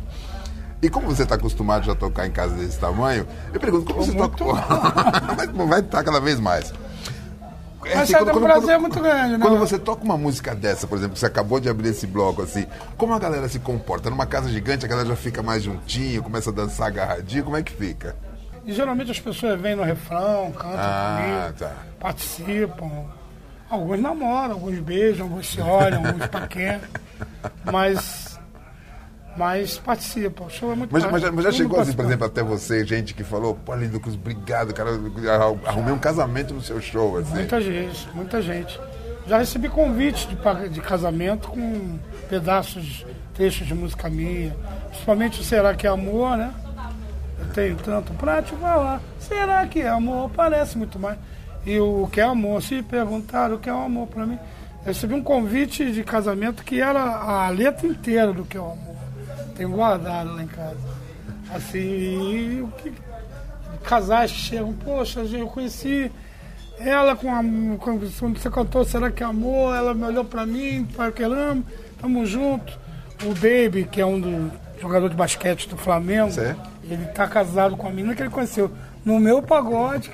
E como você está acostumado já a tocar em casa desse tamanho, eu pergunto como você toca. Mas vai estar cada vez mais. É Mas assim, é quando- um quando- prazer quando- muito grande, né? Quando você toca uma música dessa, por exemplo, que você acabou de abrir esse bloco assim, como a galera se comporta? Numa casa gigante, a galera já fica mais juntinho, começa a dançar agarradinho, como é que fica? E geralmente as pessoas vêm no refrão, cantam Ah, comigo, tá. participam. Alguns namoram, alguns beijam, alguns se olham, alguns paqueram. Mas, mas participam. O show é muito Mas, mas já, mas já chegou assim, por participa. exemplo, até você, gente que falou, pô, Lindo Cruz, obrigado, cara, arrumei um casamento no seu show, assim. Muita gente, muita gente. Já recebi convites de, de casamento com pedaços, trechos de música minha. Principalmente o Será que é Amor, né? Eu tenho tanto pra te falar. Será que é amor? Parece muito mais. E o que é amor? Se perguntaram o que é o amor pra mim. Eu recebi um convite de casamento que era a letra inteira do que é o amor. Tenho guardado lá em casa. Assim, e o que casais que chegam, poxa, eu conheci ela com a quando você cantou Será que é amor? Ela me olhou pra mim, para que ama, tamo junto. O Baby, que é um do jogador de basquete do Flamengo, ele tá casado com a menina que ele conheceu no meu pagode.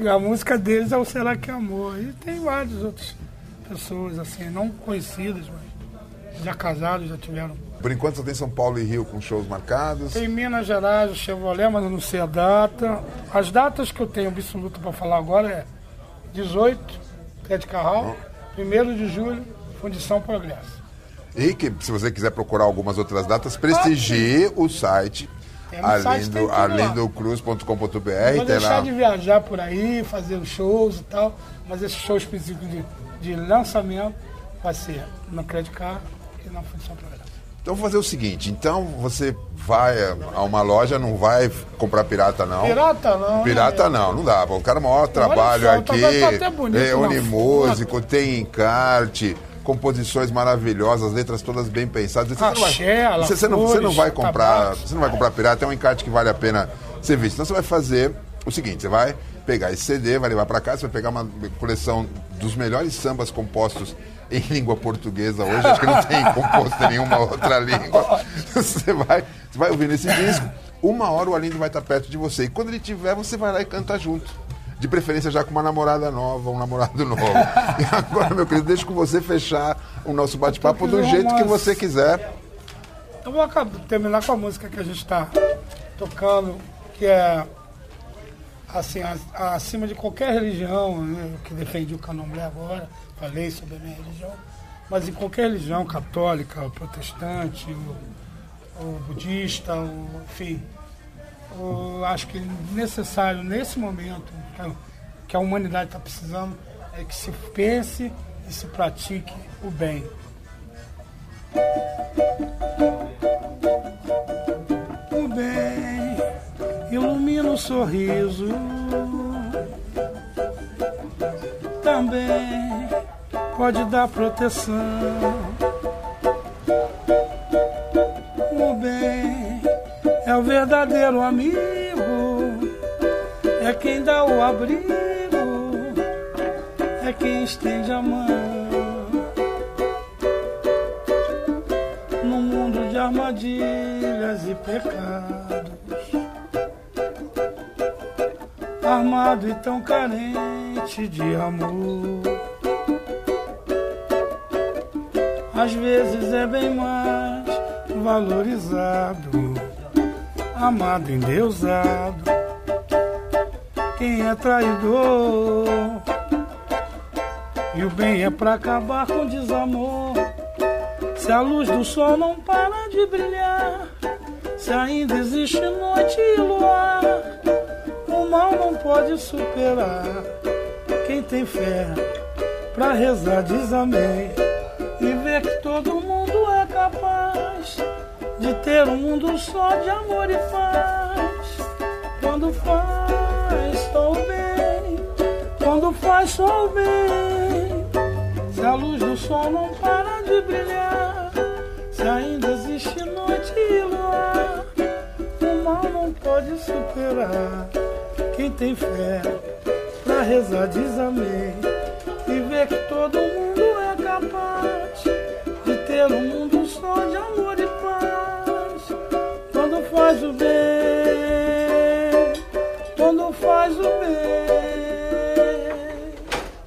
E a música deles é o Será que é amor? E tem várias outras pessoas, assim, não conhecidas, mas já casados, já tiveram Por enquanto só tem São Paulo e Rio com shows marcados. tem Minas Gerais, o Chevrolet, mas eu não sei a data. As datas que eu tenho absoluta para falar agora é 18, Pé de Carral, 1 de julho, Fundição Progresso. E que, se você quiser procurar algumas outras datas, prestigie o site arlindocruz.com.br. Vou Tem deixar de viajar por aí, fazer os shows e tal, mas esse show específico de, de lançamento vai ser no Credit Card e na Fundição Progresso. Então vou fazer o seguinte, então você vai a uma loja, não vai comprar pirata não. Pirata não, Pirata né? não, não dá. O cara maior trabalho só, aqui, tá- tá até bonito é Unimúsico, tem encarte, composições maravilhosas, letras todas bem pensadas. Você, não vai, Axé, você, não, você não vai flores, comprar, você não vai comprar pirata, é um encarte que vale a pena ser visto. Então você vai fazer o seguinte, você vai pegar esse CD, vai levar para casa, vai pegar uma coleção dos melhores sambas compostos em língua portuguesa hoje, acho que não tem composto em nenhuma outra língua. Você vai, você vai ouvir nesse disco, uma hora o Alindo vai estar perto de você. E quando ele tiver, você vai lá e canta junto. De preferência já com uma namorada nova, um namorado novo. E agora, meu querido, deixa com você fechar o nosso bate-papo do jeito que umas- você quiser. Eu vou acabar- terminar com a música que a gente está tocando, que é assim, acima de qualquer religião, né, que defendi o candomblé agora, falei sobre a minha religião, mas em qualquer religião, católica, protestante, o, o budista, o, enfim, eu acho que necessário nesse momento que a humanidade está precisando é que se pense e se pratique o bem. O bem ilumina o sorriso. Também pode dar proteção. O bem é o verdadeiro amigo. É quem dá o abrigo. É quem estende a mão. armadilhas e pecados. Armado e tão carente de amor. Às vezes é bem mais valorizado, amado, endeusado. Quem é traidor e o bem é pra acabar com desamor. Se a luz do sol não para de brilhar, se ainda existe noite e luar, o mal não pode superar. Quem tem fé pra rezar diz amém e ver que todo mundo é capaz de ter um mundo só de amor e paz. Quando faz só o bem, quando faz só o bem. Se a luz do sol não para de brilhar, se ainda existe noite e luar, o mal não pode superar. Quem tem fé pra rezar diz amém e ver que todo mundo é capaz de ter um mundo só de amor e paz. Quando faz o bem, quando faz o bem.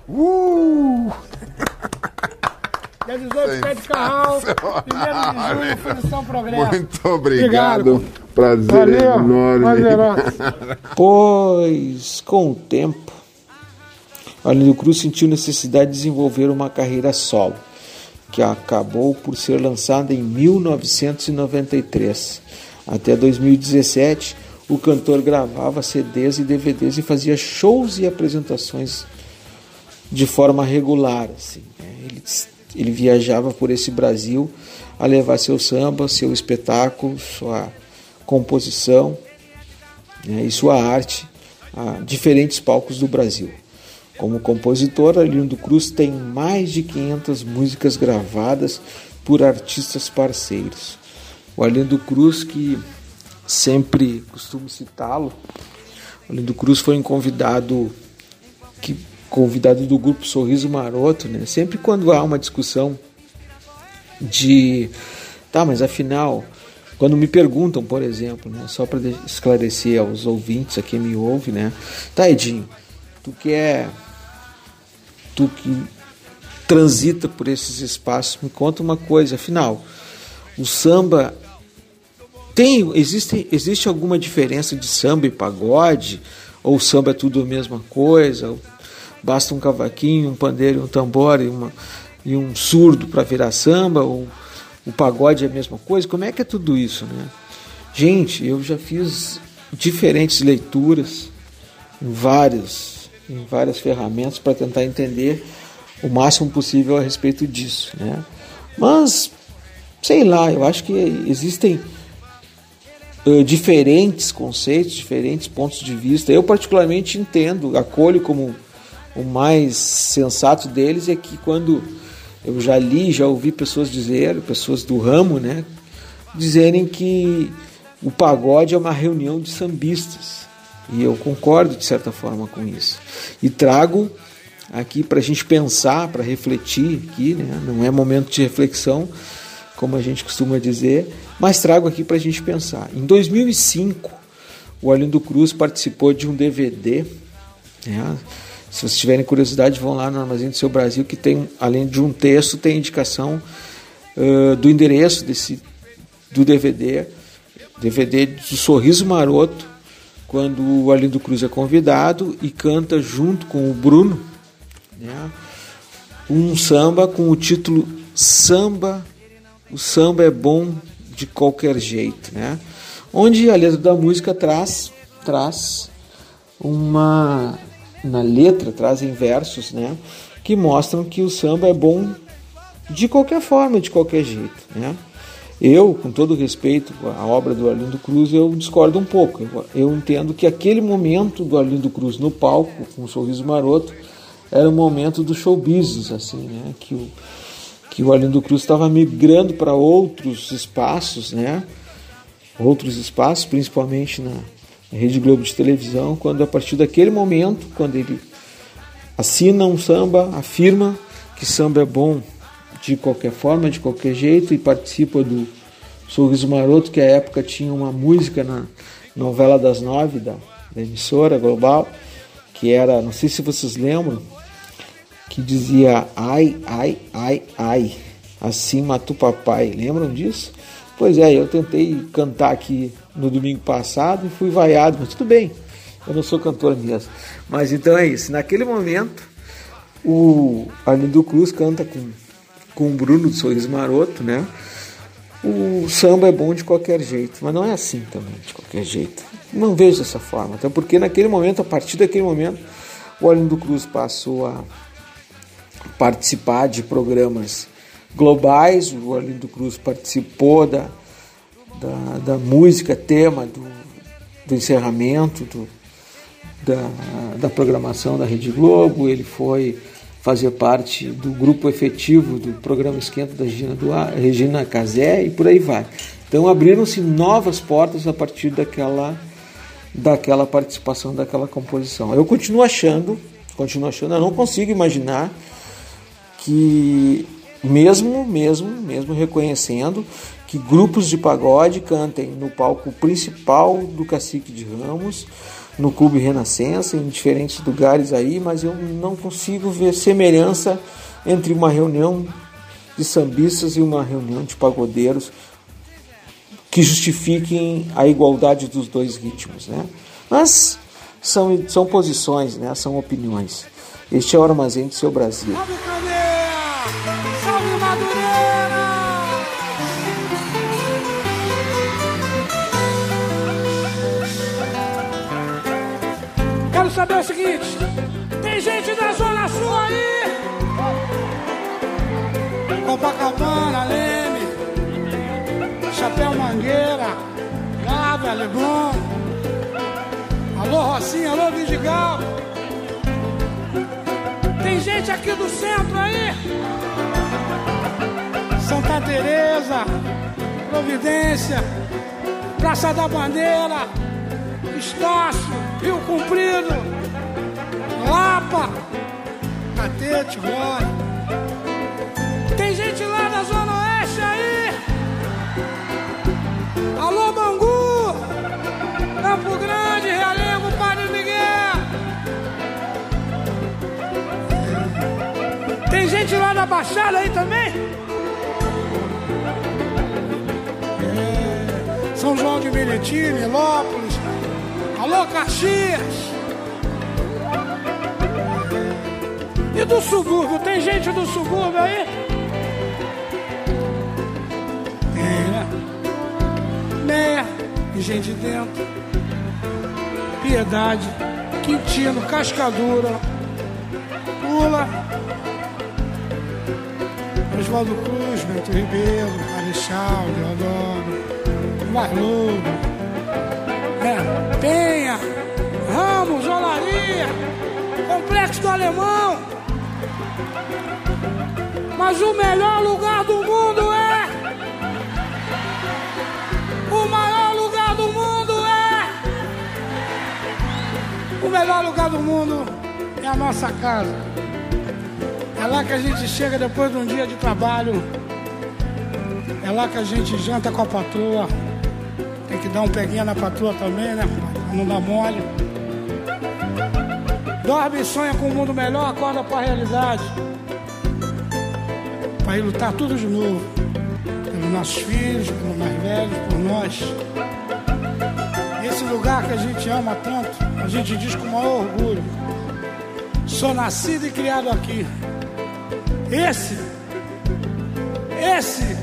Uh! Dia 18, pé de carral, primeiro de junho, Fundição Progresso. Muito obrigado. Prazer Valeu, enorme. Pois, com o tempo, Arlindo Cruz sentiu necessidade de desenvolver uma carreira solo, que acabou por ser lançada em 1993. Até 2017, o cantor gravava CDs e DVDs e fazia shows e apresentações de forma regular. Assim, né? ele, ele viajava por esse Brasil a levar seu samba, seu espetáculo, sua composição né? e sua arte a diferentes palcos do Brasil. Como compositor, Arlindo Cruz tem mais de 500 músicas gravadas por artistas parceiros. O Arlindo Cruz, que sempre costumo citá-lo, Arlindo Cruz foi um convidado que convidado do grupo Sorriso Maroto, né? Sempre quando há uma discussão de tá, mas afinal, quando me perguntam, por exemplo, né, só para esclarecer aos ouvintes a quem me ouve, né? Tá, Edinho, tu que é tu que transita por esses espaços, me conta uma coisa, afinal, o samba tem existe existe alguma diferença de samba e pagode ou samba é tudo a mesma coisa? Basta um cavaquinho, um pandeiro, um tambor e, uma, e um surdo para virar samba ou o pagode é a mesma coisa? Como é que é tudo isso, né? Gente, eu já fiz diferentes leituras em vários em várias ferramentas para tentar entender o máximo possível a respeito disso, né? Mas sei lá, eu acho que existem uh, diferentes conceitos, diferentes pontos de vista. Eu particularmente entendo, acolho como o mais sensato deles é que quando eu já li, já ouvi pessoas dizer, pessoas do ramo, né, dizerem que o pagode é uma reunião de sambistas. E eu concordo de certa forma com isso. E trago aqui para a gente pensar, para refletir aqui, né? não é momento de reflexão, como a gente costuma dizer, mas trago aqui para a gente pensar. Em 2005, o Arlindo Cruz participou de um DVD. Né? Se vocês tiverem curiosidade, vão lá no Armazém do Seu Brasil, que tem, além de um texto, tem indicação uh, do endereço desse, do DVD, DVD do Sorriso Maroto, quando o Arlindo Cruz é convidado e canta junto com o Bruno né, um samba com o título Samba, o samba é bom de qualquer jeito, né? Onde a letra da música traz traz uma na letra trazem versos, né, que mostram que o samba é bom de qualquer forma, de qualquer jeito, né? Eu, com todo respeito à obra do Arlindo Cruz, eu discordo um pouco. Eu, entendo que aquele momento do Arlindo Cruz no palco, com um sorriso maroto, era o momento do show business, assim, né? Que o, que o Arlindo Cruz estava migrando para outros espaços, né? Outros espaços, principalmente na, Rede Globo de televisão, quando a partir daquele momento, quando ele assina um samba, afirma que samba é bom de qualquer forma, de qualquer jeito e participa do, Sorriso Maroto, que à época tinha uma música na novela das nove da, da emissora global, que era, não sei se vocês lembram, que dizia ai, ai, ai, ai, assim mata o papai. Lembram disso? Pois é, eu tentei cantar aqui no domingo passado e fui vaiado, mas tudo bem, eu não sou cantor mesmo. Mas então é isso, naquele momento o Arlindo Cruz canta com, com o Bruno do Sorriso Maroto, né? O samba é bom de qualquer jeito, mas não é assim também, de qualquer jeito. Não vejo dessa forma, até porque naquele momento, a partir daquele momento, o Arlindo Cruz passou a participar de programas globais. O Arlindo Cruz participou da, da, da música tema do, do encerramento do, da, da programação da Rede Globo. Ele foi fazer parte do grupo efetivo do programa Esquenta da Regina, do, Regina Casé e por aí vai. Então abriram-se novas portas a partir daquela, daquela participação, daquela composição. Eu continuo achando, continuo achando, eu não consigo imaginar que mesmo, mesmo, mesmo reconhecendo que grupos de pagode cantem no palco principal do Cacique de Ramos, no Clube Renascença, em diferentes lugares aí, mas eu não consigo ver semelhança entre uma reunião de sambistas e uma reunião de pagodeiros que justifiquem a igualdade dos dois ritmos, né? Mas são, são posições, né? São opiniões. Este é o Armazém do Seu Brasil. Salve Madureira! Saber o seguinte: tem gente da Zona Sul aí? Copacabana, Leme, Chapéu Mangueira, Gávea, Leblon. Alô Rocinha, alô Vidigal. Tem gente aqui do centro aí? Santa Teresa, Providência, Praça da Bandeira, Estácio, Rio Comprido, Lapa, Catete, Glória. Tem gente lá da Zona Oeste aí? Alô, Bangu, Campo Grande, Realengo, Padre Miguel. Tem gente lá da Baixada aí também? É, São João de Meriti, Nilópolis. Alô, Caxias. E do subúrbio? Tem gente do subúrbio aí? Tem, né? Meia e gente dentro. Piedade, Quintino, Cascadura, Pula, Oswaldo Cruz, Bento Ribeiro, Marechal, Deodoro, Marludo, é, Penha, Ramos, Olaria, Complexo do Alemão. Mas o melhor lugar do mundo é. O maior lugar do mundo é. O melhor lugar do mundo é a nossa casa. É lá que a gente chega depois de um dia de trabalho. É lá que a gente janta com a patroa. Tem que dar um peguinha na patroa também, né? Não dar mole. Dorme e sonha com um mundo melhor, acorda pra realidade. Pra ir lutar tudo de novo. Pelos nossos filhos, pelos mais velhos, por nós. Esse lugar que a gente ama tanto, a gente diz com o maior orgulho. Sou nascido e criado aqui. Esse, esse,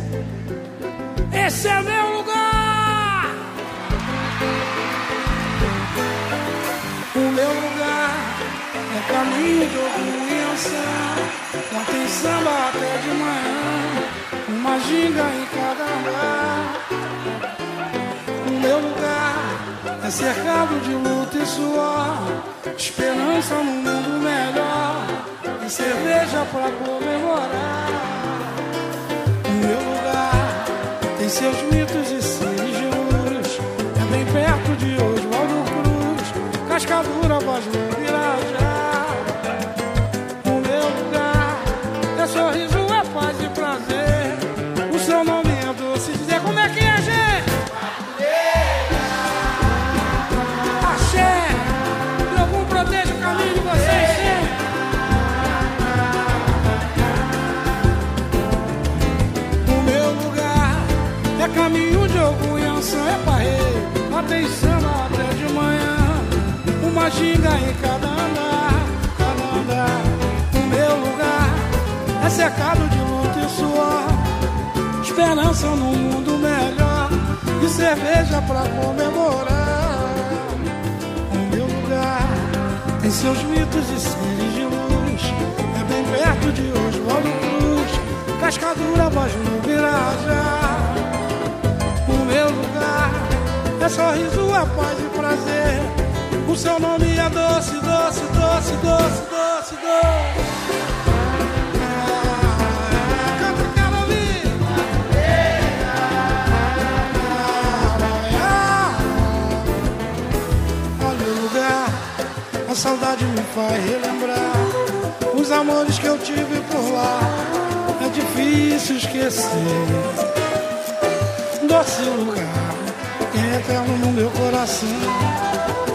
esse é meu lugar. O meu lugar é caminho de doença. Lá tem samba até de manhã, uma ginga em cada andar. O meu lugar é cercado de luta e suor, esperança num mundo melhor e cerveja pra comemorar. O meu lugar tem seus mitos perto de Oswaldo Cruz, Cascadura, Bosman, Virajá. No meu lugar, é sorriso é paz e prazer. O seu nome é doce, dizer como é que é, gente? Axé, algum proteja o caminho de vocês sempre. No meu lugar, é caminho de algum Yansan, é paz tem samba até de manhã. Uma ginga em cada andar, cada andar. O meu lugar é cercado de luta e suor. Esperança num mundo melhor e cerveja pra comemorar. O meu lugar tem seus mitos e seres de luz. É bem perto de Oswaldo Cruz, Cascadura, voz no Virajá. O meu lugar é sorriso, é paz e prazer. O seu nome é doce, doce, doce, doce, doce, doce. A saudade me faz relembrar os amores que eu tive por lá. É difícil esquecer. Doce lugar, eterno no meu coração.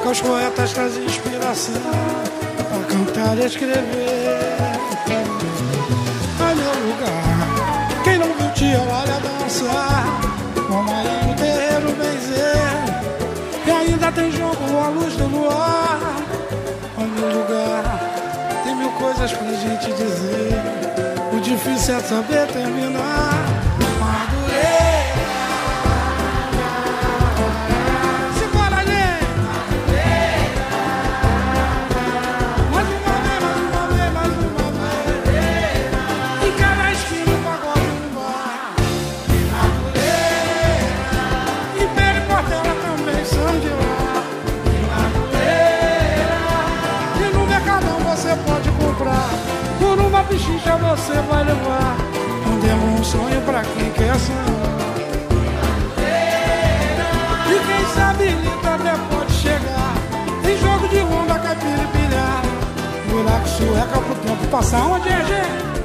Que os poetas trazem inspiração para cantar e escrever. É meu lugar, quem não viu tia, olha dançar. Como aí no terreiro benzer. E ainda tem jogo à luz do luar. Olha o lugar, tem mil coisas pra gente dizer. O difícil é saber terminar. Você vai levar. Mandemos um sonho pra quem quer sonhar. E quem sabe Lita até pode chegar. Tem jogo de ronda, caipira e bilhar. Buraco sueca pro tempo passar onde é gente.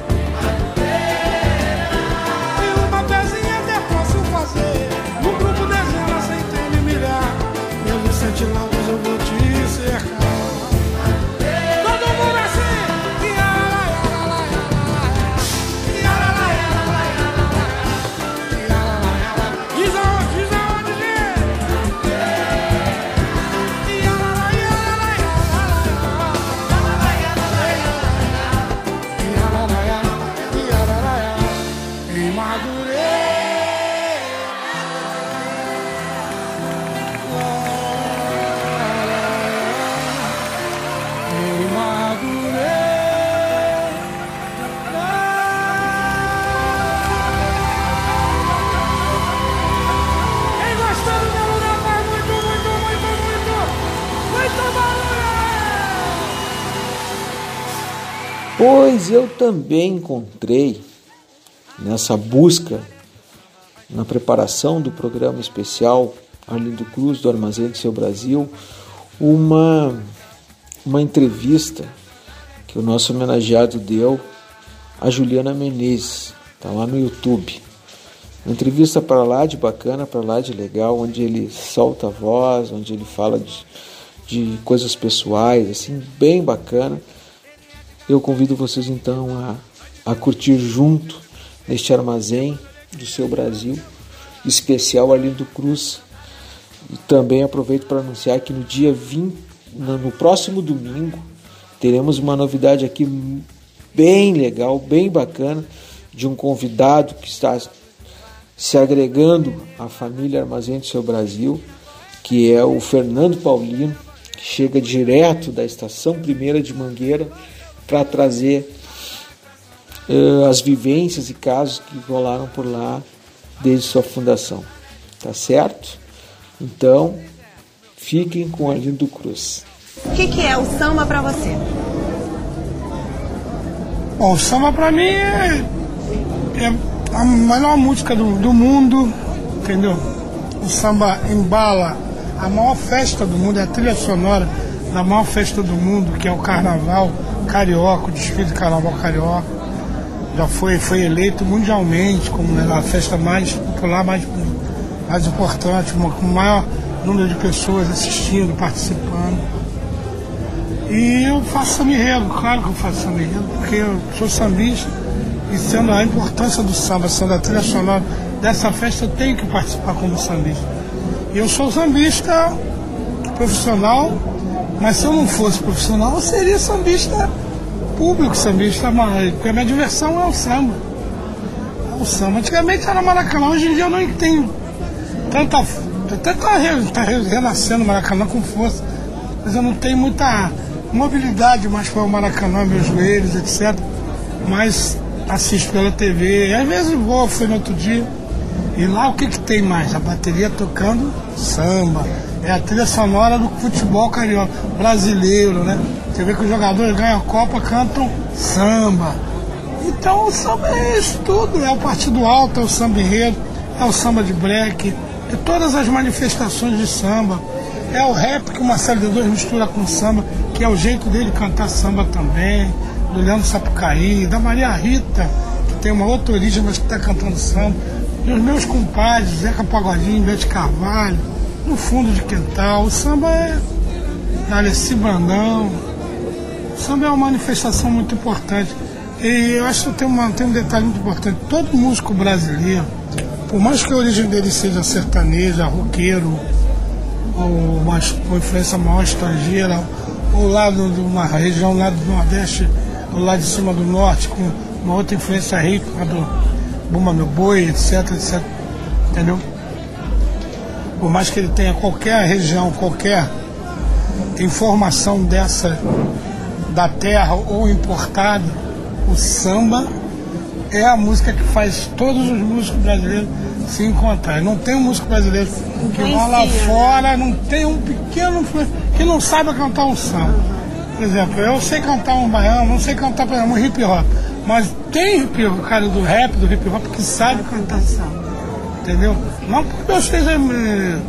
Pois eu também encontrei nessa busca, na preparação do programa especial Arlindo Cruz do Armazém do Seu Brasil, uma, uma entrevista que o nosso homenageado deu a Juliana Menezes, tá lá no YouTube. Uma entrevista para lá de bacana, para lá de legal, onde ele solta a voz, onde ele fala de, de coisas pessoais, assim, bem bacana. Eu convido vocês então a, a curtir junto neste armazém do seu Brasil, especial Arlindo Cruz. E também aproveito para anunciar que no dia 20, no, próximo domingo, teremos uma novidade aqui bem legal, bem bacana, de um convidado que está se agregando à família Armazém do Seu Brasil, que é o Fernando Paulino, que chega direto da Estação Primeira de Mangueira para trazer uh, as vivências e casos que rolaram por lá desde sua fundação. Tá certo? Então, fiquem com Arlindo Cruz. O que, que é o samba pra você? Bom, o samba pra mim é, é a melhor música do, do mundo, entendeu? O samba embala a maior festa do mundo, é a trilha sonora da maior festa do mundo, que é o Carnaval Carioca, o desfile de Carnaval Carioca. Já foi, foi eleito mundialmente como né, a festa mais popular, mais, mais importante, uma, com o maior número de pessoas assistindo, participando. E eu faço samba claro que eu faço samba porque eu sou sambista e sendo a importância do samba, sendo a trilha sonora dessa festa, eu tenho que participar como sambista. Eu sou sambista profissional, mas se eu não fosse profissional, eu seria sambista público, sambista mais. Porque a minha diversão é o samba. É o samba. Antigamente era Maracanã, hoje em dia eu não tenho tanta. Até tá, re- tá re- renascendo o Maracanã com força, mas eu não tenho muita mobilidade mais para o Maracanã, meus joelhos, etc. Mas assisto pela TV, e às vezes vou, fui no outro dia. E lá o que, que tem mais? A bateria tocando samba. É a trilha sonora do futebol carioca brasileiro, né? Você vê que os jogadores ganham a Copa, cantam samba. Então o samba é isso tudo, é o partido alto, é o samba enredo, é o samba de break, é todas as manifestações de samba. É o rap que o Marcelo D2 mistura com samba, que é o jeito dele cantar samba também, do Leandro Sapucaí, da Maria Rita, que tem uma outra origem, mas que está cantando samba, dos meus compadres, Zeca Pagodinho, Bete Carvalho, no fundo de quintal. O samba é da Alessi Brandão. O samba é uma manifestação muito importante. E eu acho que tem, uma, tem um detalhe muito importante. Todo músico brasileiro, por mais que a origem dele seja sertaneja, roqueiro, ou uma, influência maior estrangeira, ou lá de uma região lá do Nordeste, ou lá de cima do Norte, com uma outra influência rítmica do Bumba Meu Boi, etc, etc. Entendeu? Por mais que ele tenha qualquer região, qualquer informação dessa da terra ou importada, o samba é a música que faz todos os músicos brasileiros se encontrarem. Não tem um músico brasileiro que vá lá né? fora, não tem um pequeno que não saiba cantar um samba. Por exemplo, eu sei cantar um baiano, não sei cantar, por exemplo, um hip hop. Mas tem hip hop, cara do rap, do hip hop, que sabe cantar samba. Entendeu? Não porque eu esteja me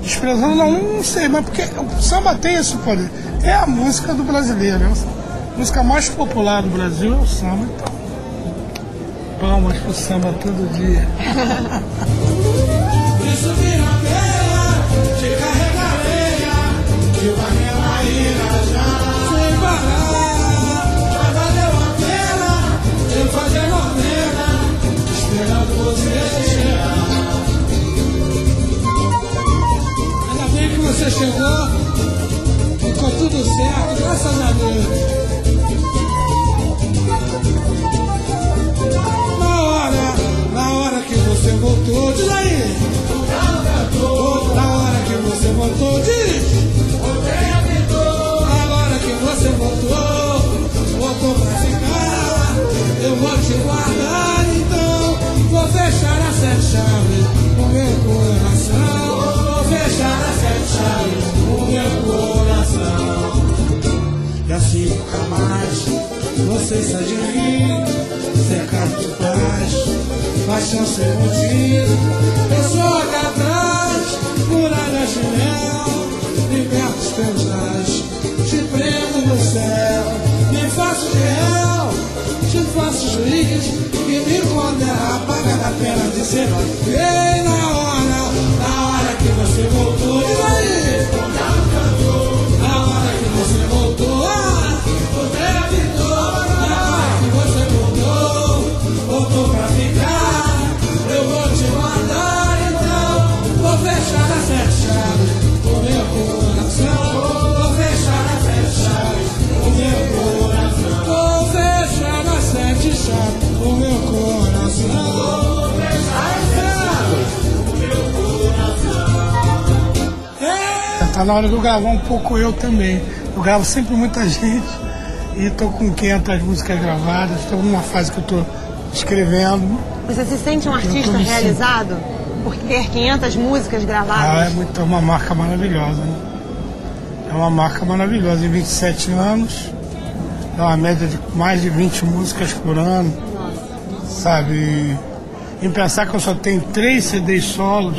desprezando, não, não sei, mas porque o samba tem esse poder. É a música do brasileiro. É a música mais popular do Brasil é o samba, então. Palmas pro samba todo dia. você chegou, ficou tudo certo, graças a Deus. Na hora, na hora que você voltou, diz aí. Na hora que você voltou, diz. Agora que você voltou, voltou pra ficar. Eu vou te guardar então. Vou fechar as sete chaves no meu coração. Chaves meu coração. E assim nunca mais você sai de mim. Cercado de paz, paixão sem motivo. Eu sou aqui atrás, muralha de mel. Liberto os teus nais, te prendo no céu. Me faço de te faço juiz. E me condena a pagar da pena de ser Ei, na hora que você voltou. E aí? Tá na hora de eu gravar um pouco eu também. Eu gravo sempre muita gente e tô com 500 músicas gravadas. Estou numa fase que eu tô escrevendo. Você se sente um artista realizado por ter 500 músicas Ah, é, gravadas? muito, é uma marca maravilhosa. Né? É uma marca maravilhosa. Em 27 anos, é uma média de mais de 20 músicas por ano. Sabe? E Em pensar que eu só tenho três CDs solos,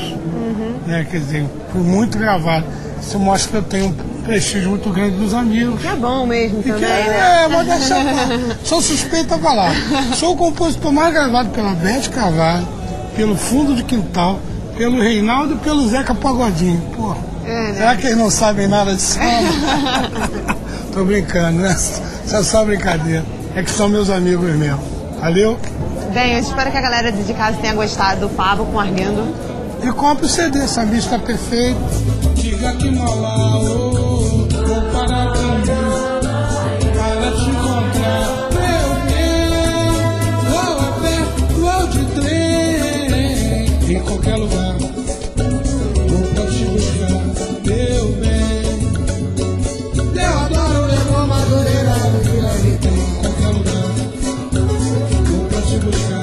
né? Quer dizer, fui muito gravado. Isso mostra que eu tenho um prestígio muito grande dos amigos. É bom mesmo que também, é, né? é, mas deixa eu- Sou suspeito a falar. Sou o compositor mais gravado pela Beth Carvalho, pelo Fundo de Quintal, pelo Reinaldo e pelo Zeca Pagodinho. Pô, É, né? será que eles não sabem nada de samba? Tô brincando, né? Isso é só brincadeira. É que são meus amigos mesmo. Valeu? Bem, eu espero que a galera de casa tenha gostado do papo com o Arlindo. e compre o CD, sambista perfeito. Diga que malá, oh, vou parar comigo para te encontrar. Meu bem, vou a pé, vou de trem, em qualquer lugar. Vou pra te buscar, meu bem. Deodoro levou Madureira, vira em qualquer lugar. Vou pra te buscar.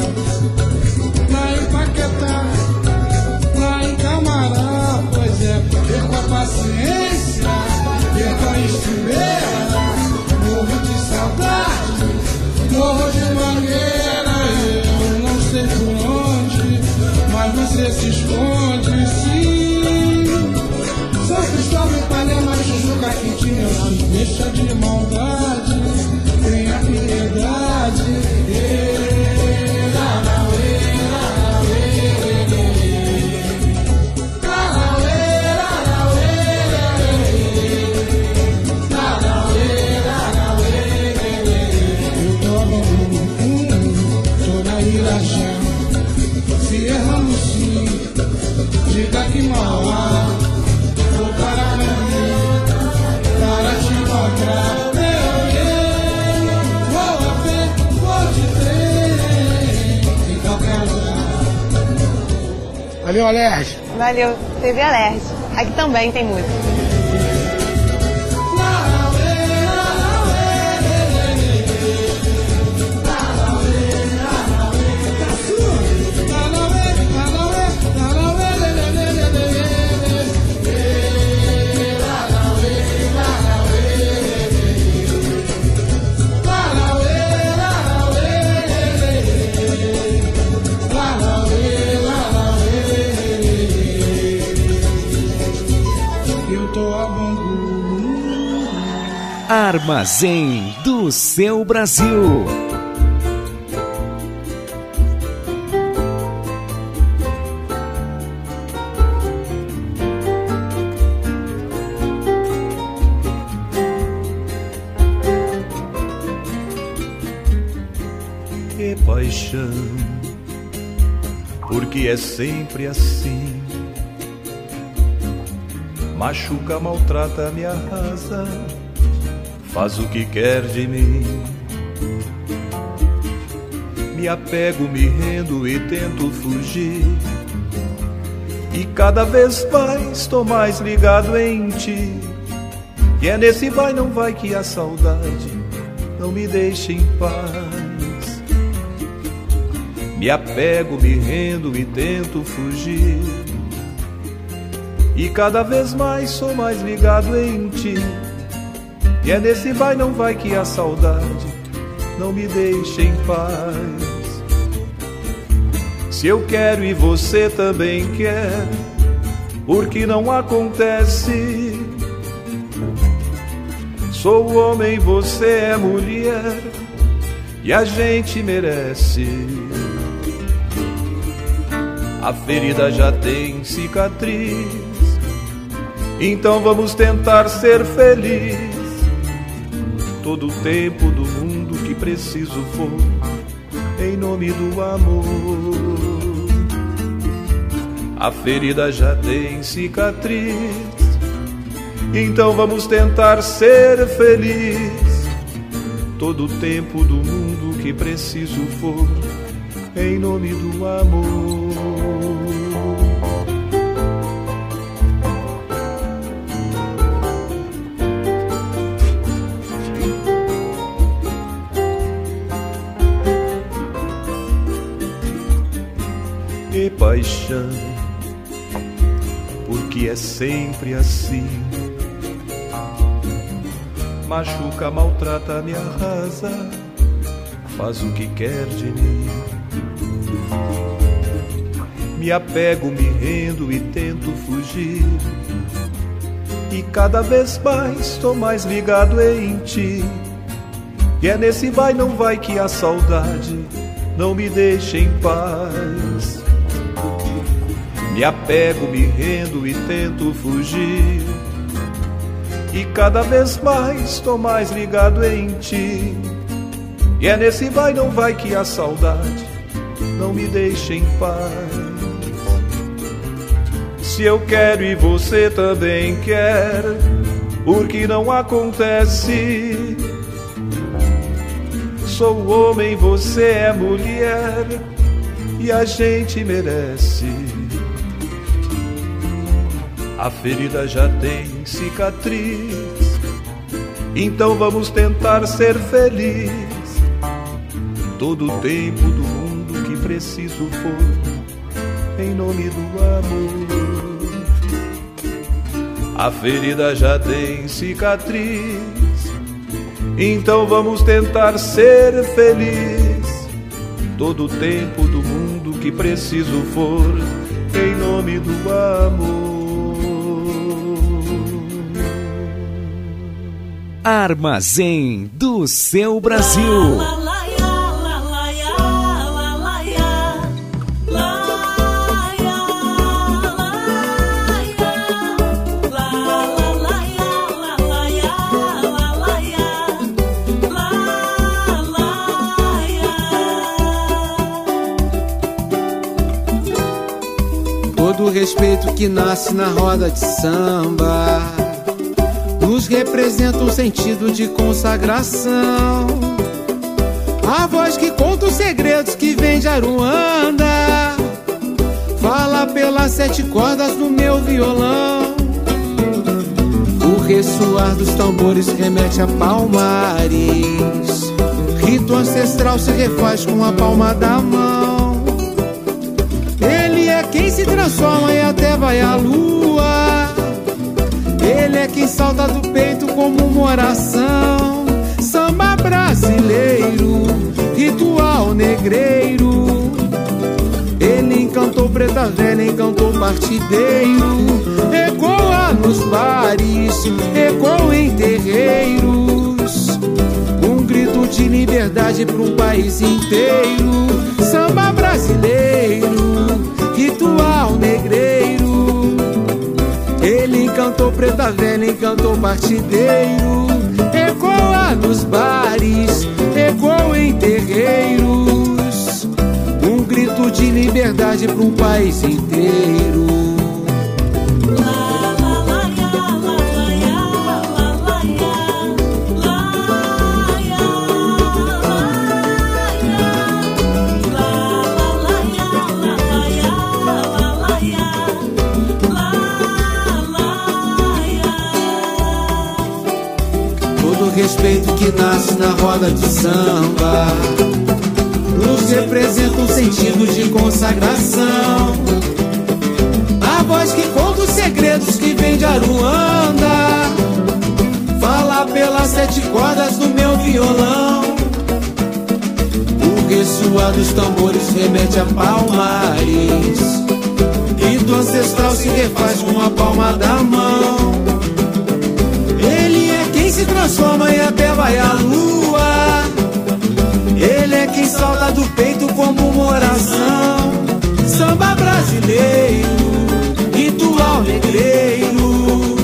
TV Alert. Aqui também tem música. Armazém do seu Brasil. Que paixão, porque é sempre assim. Machuca, maltrata, me arrasa, faz o que quer de mim. Me apego, me rendo e tento fugir. E cada vez mais tô mais ligado em ti. E é nesse vai, não vai que a saudade não me deixa em paz. Me apego, me rendo e tento fugir. E cada vez mais sou mais ligado em ti. E é nesse vai, não vai que a saudade não me deixa em paz. Se eu quero e você também quer, porque não acontece. Sou homem, você é mulher, e a gente merece. A ferida já tem cicatriz, então vamos tentar ser feliz. Todo o tempo do mundo que preciso for, em nome do amor. A ferida já tem cicatriz, então vamos tentar ser feliz. Todo o tempo do mundo que preciso for, em nome do amor. Paixão, porque é sempre assim. Machuca, maltrata, me arrasa, faz o que quer de mim. Me apego, me rendo e tento fugir. E cada vez mais tô mais ligado em ti. E é nesse vai, não vai que a saudade não me deixa em paz. Me apego, me rendo e tento fugir. E cada vez mais tô mais ligado em ti. E é nesse vai, não vai que a saudade não me deixa em paz. Se eu quero e você também quer, por que não acontece? Sou homem, você é mulher, e a gente merece. A ferida já tem cicatriz, então vamos tentar ser feliz. Todo o tempo do mundo que preciso for, em nome do amor. A ferida já tem cicatriz, então vamos tentar ser feliz. Todo o tempo do mundo que preciso for, em nome do amor. Armazém do seu Brasil. Todo respeito que nasce na roda de samba representa um sentido de consagração. A voz que conta os segredos que vem de Aruanda, fala pelas sete cordas do meu violão. O ressoar dos tambores remete a palmares. Rito ancestral se refaz com a palma da mão. Ele é quem se transforma e até vai à lua. Ele é quem salta do peito como uma oração. Samba brasileiro, ritual negreiro. Ele encantou preta velha, encantou partideiro. Ecoa nos bares, ecoa em terreiros. Um grito de liberdade para um país inteiro. Encantou preta velha, encantou partideiro. Ecoa nos bares, ecoa em terreiros. Um grito de liberdade para um país inteiro. Respeito que nasce na roda de samba nos representa um sentido de consagração. A voz que conta os segredos que vem de Aruanda, fala pelas sete cordas do meu violão. O ressoar dos tambores remete a palmares, e do ancestral se refaz com a palma da mão. Transforma e até vai à lua. Ele é quem salta do peito como uma oração. Samba brasileiro, ritual negreiro.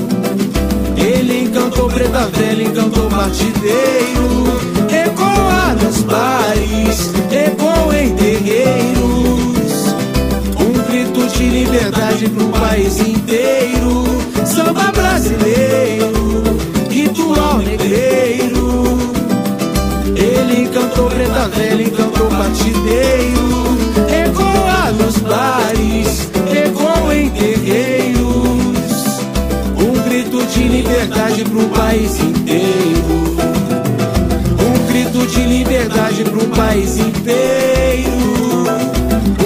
Ele encantou preta velha, encantou partideiro. Ecoa nos bares, ecoa em terreiros. Um grito de liberdade um país inteiro. Samba brasileiro, Encantou preta velha, encantou partideiro. Ecoa nos bares, ecoa em terreiros. Um grito de liberdade um país inteiro. Um grito de liberdade um país inteiro.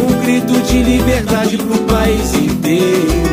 Um grito de liberdade um país inteiro.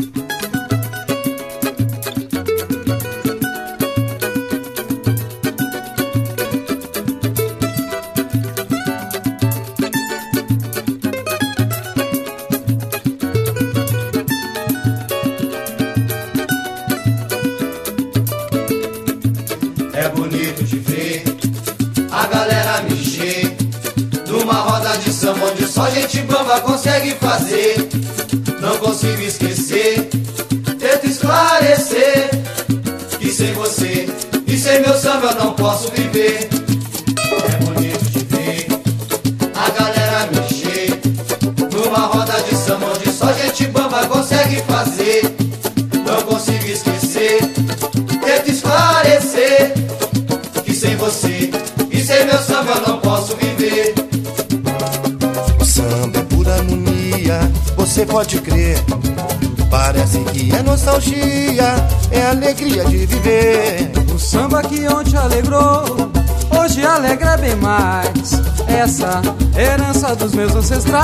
Nostalgia, é alegria de viver. O samba que ontem alegrou, hoje alegra bem mais. Essa herança dos meus ancestrais.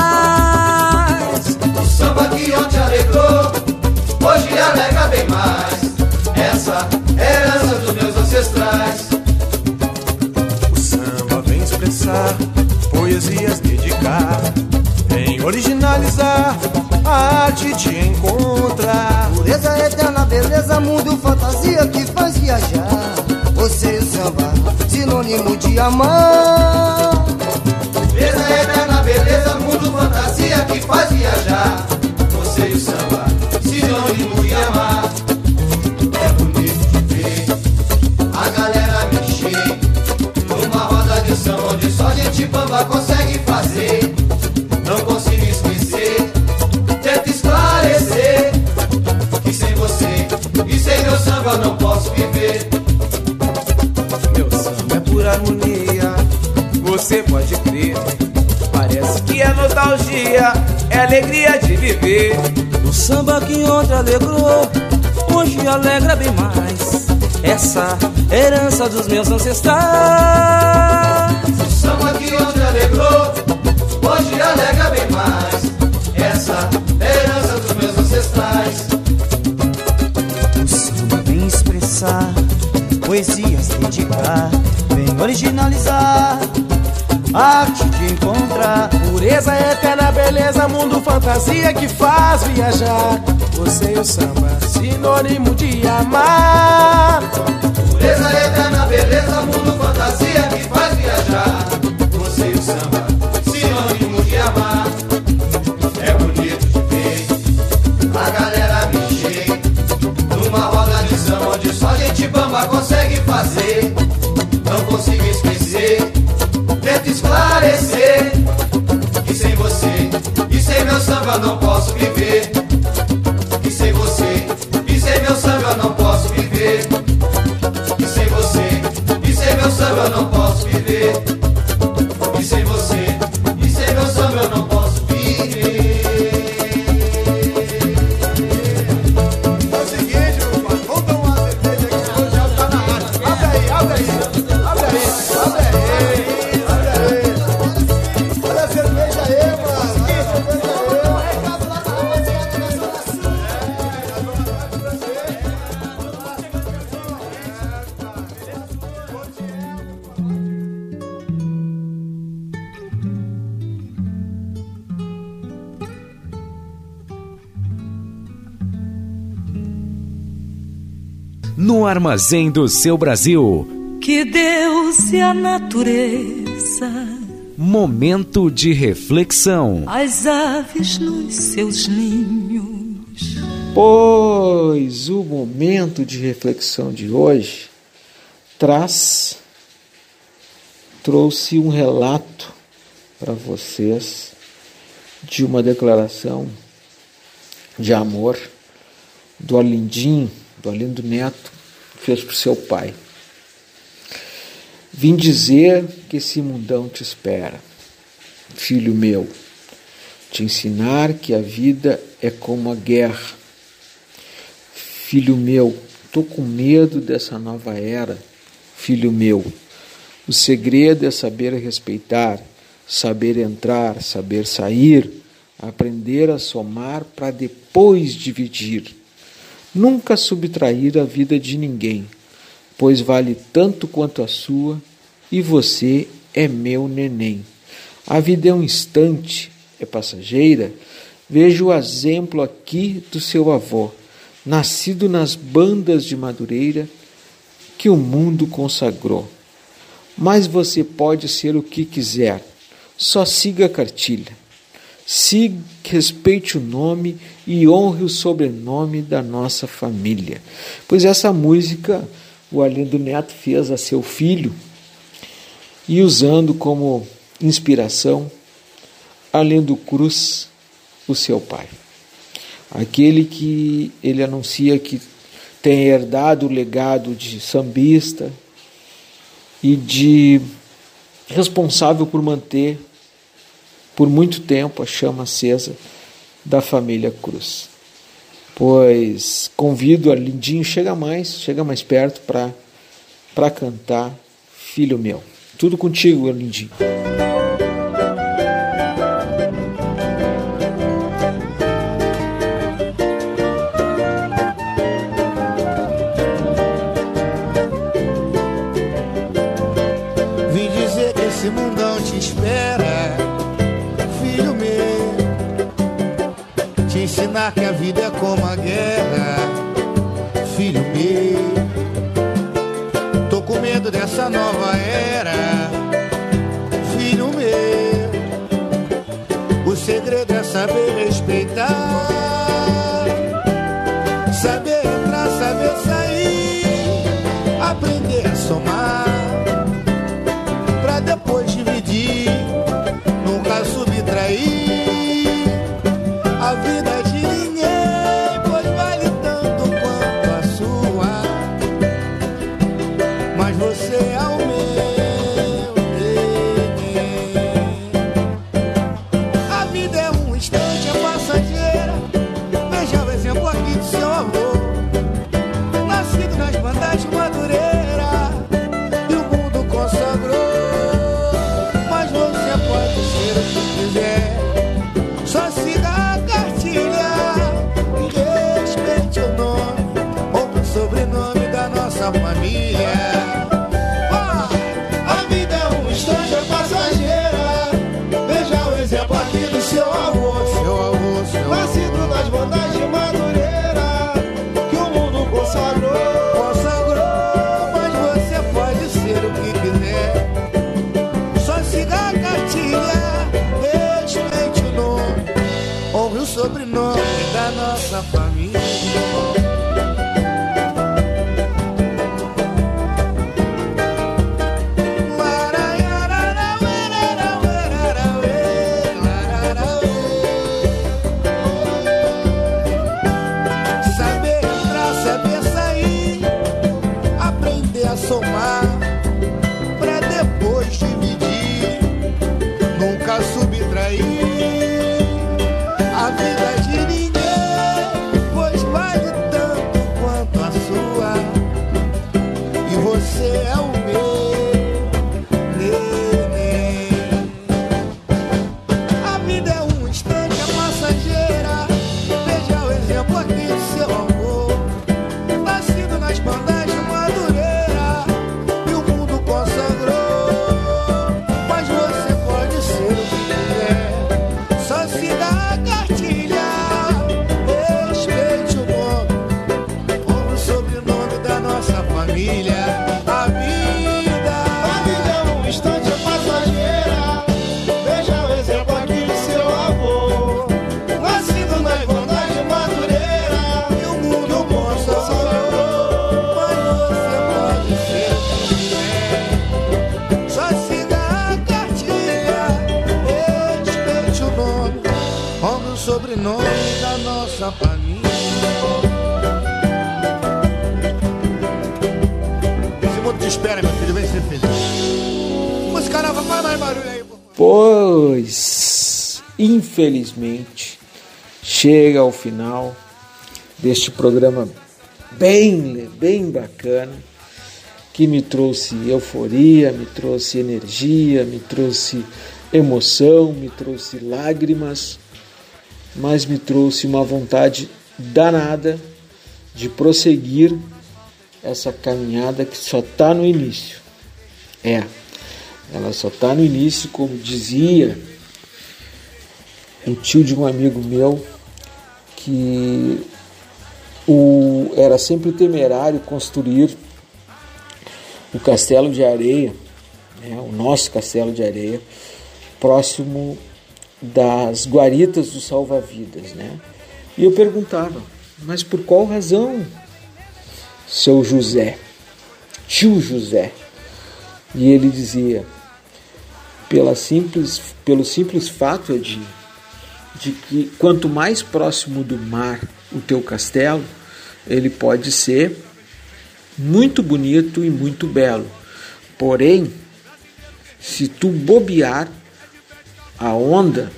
O samba que ontem alegrou, hoje alegra bem mais. Essa herança dos meus ancestrais. O samba vem expressar, poesias dedicar, vem originalizar arte de encontrar. Pureza eterna, beleza, mundo, fantasia que faz viajar. Você e o samba, sinônimo de amar. Pureza eterna, beleza, mundo, fantasia que faz viajar. Você e o samba, sinônimo de amar. Nostalgia, é alegria de viver. O samba que ontem alegrou, hoje alegra bem mais. Essa herança dos meus ancestrais. O samba que ontem alegrou, hoje alegra bem mais. Essa herança dos meus ancestrais. O samba vem expressar, poesias dedicar, vem originalizar. Arte de encontrar Pureza eterna, beleza, mundo, fantasia que faz viajar. Você e o samba, sinônimo de amar. Pureza eterna, beleza, mundo, fantasia que faz viajar. Você e o samba, sinônimo de amar. É bonito de ver a galera mexer numa roda de samba onde só gente bamba consegue fazer. Não consigo esquecer, esclarecer que sem você e sem meu samba não posso viver. No armazém do seu Brasil. Que Deus e a natureza, Momento de reflexão. as aves nos seus ninhos. Pois o momento de reflexão de hoje traz trouxe um relato para vocês de uma declaração de amor do Arlindim, do Arlindo Neto, fez o seu pai. Vim dizer que esse mundão te espera, filho meu, te ensinar que a vida é como a guerra. Filho meu, tô com medo dessa nova era. Filho meu, o segredo é saber respeitar, saber entrar, saber sair, aprender a somar para depois dividir. Nunca subtrair a vida de ninguém, pois vale tanto quanto a sua, e você é meu neném. A vida é um instante, é passageira. Veja o exemplo aqui do seu avô, nascido nas bandas de Madureira, que o mundo consagrou. Mas você pode ser o que quiser, só siga a cartilha se respeite o nome e honre o sobrenome da nossa família. Pois essa música o Alindo Neto fez a seu filho e usando como inspiração Alindo Cruz, o seu pai. Aquele que ele anuncia que tem herdado o legado de sambista e de responsável por manter por muito tempo a chama acesa da família Cruz. Pois convido a Lindinho, chega mais, chega mais perto para cantar Filho Meu. Tudo contigo, Lindinho. infelizmente, chega ao final deste programa bem, bem bacana, que me trouxe euforia, me trouxe energia, me trouxe emoção, me trouxe lágrimas, mas me trouxe uma vontade danada de prosseguir essa caminhada que só está no início. É, ela só está no início, como dizia o tio de um amigo meu que o, era sempre temerário construir o castelo de areia, né, o nosso castelo de areia, próximo das guaritas do salva-vidas. Né? E eu perguntava, mas por qual razão, seu José, tio José? E ele dizia, pela simples, pelo simples fato, é Edinho, de que quanto mais próximo do mar o teu castelo, ele pode ser muito bonito e muito belo. Porém, se tu bobear, a onda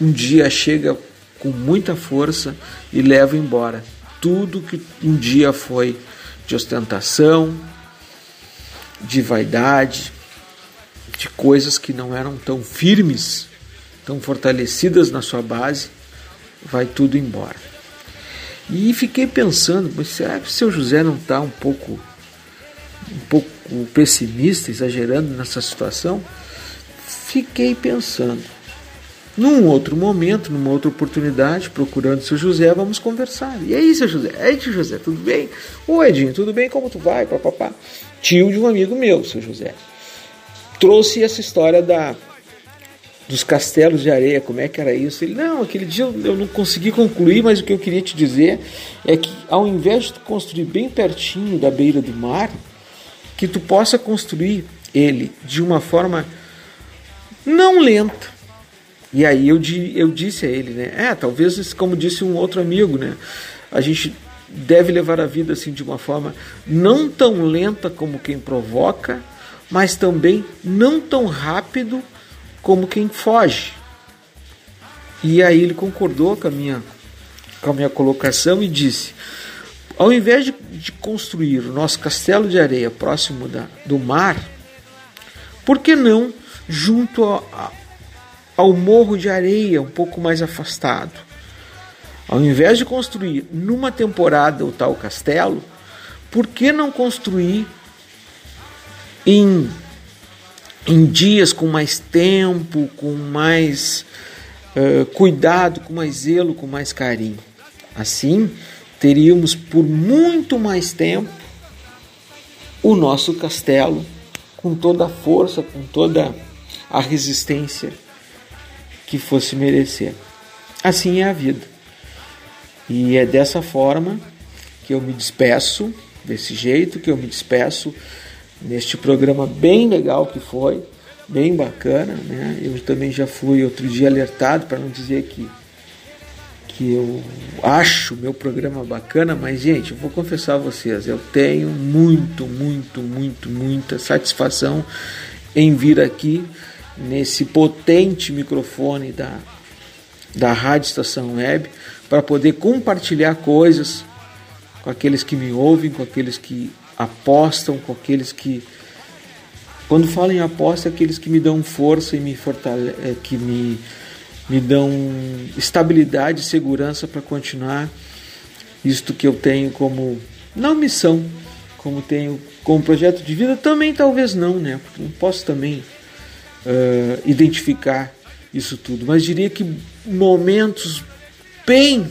um dia chega com muita força e leva embora tudo que um dia foi de ostentação, de vaidade, de coisas que não eram tão firmes, tão fortalecidas na sua base, vai tudo embora. E fiquei pensando, mas será que o seu José não está um pouco, um pouco pessimista, exagerando nessa situação? Fiquei pensando. Num outro momento, numa outra oportunidade, procurando o seu José, vamos conversar. E aí, seu José? Ei, tio José, tudo bem? Oi, Edinho, tudo bem? Como tu vai? Papapá. Tio de um amigo meu, seu José. Trouxe essa história da dos castelos de areia, como é que era isso? Ele, não, aquele dia eu, não consegui concluir, mas o que eu queria te dizer é que ao invés de construir bem pertinho da beira do mar, que tu possa construir ele de uma forma não lenta. E aí eu, eu disse a ele, né? É, talvez, como disse um outro amigo, né? A gente deve levar a vida assim de uma forma não tão lenta como quem provoca, mas também não tão rápido como quem foge. E aí ele concordou com a minha, com a minha colocação e disse: ao invés de, de construir o nosso castelo de areia próximo da, do mar, por que não junto a, a, ao morro de areia, um pouco mais afastado. Ao invés de construir numa temporada o tal castelo, por que não construir em, em dias com mais tempo, com mais uh, cuidado, com mais zelo, com mais carinho? Assim, teríamos por muito mais tempo o nosso castelo com toda a força, com toda a resistência que fosse merecer. Assim é a vida. E é dessa forma que eu me despeço, desse jeito que eu me despeço neste programa bem legal que foi, bem bacana, né? Eu também já fui outro dia alertado para não dizer que que eu acho meu programa bacana, mas gente, eu vou confessar a vocês, eu tenho muito, muito, muito, muita satisfação em vir aqui nesse potente microfone da, da Rádio Estação Web para poder compartilhar coisas com aqueles que me ouvem, com aqueles que apostam, com aqueles que quando falo em aposta, aqueles que me dão força e me fortale eh, que me, me dão estabilidade e segurança para continuar isto que eu tenho como não missão, como tenho como projeto de vida, também talvez não, né? Porque não posso também uh, identificar isso tudo, mas diria que momentos bem,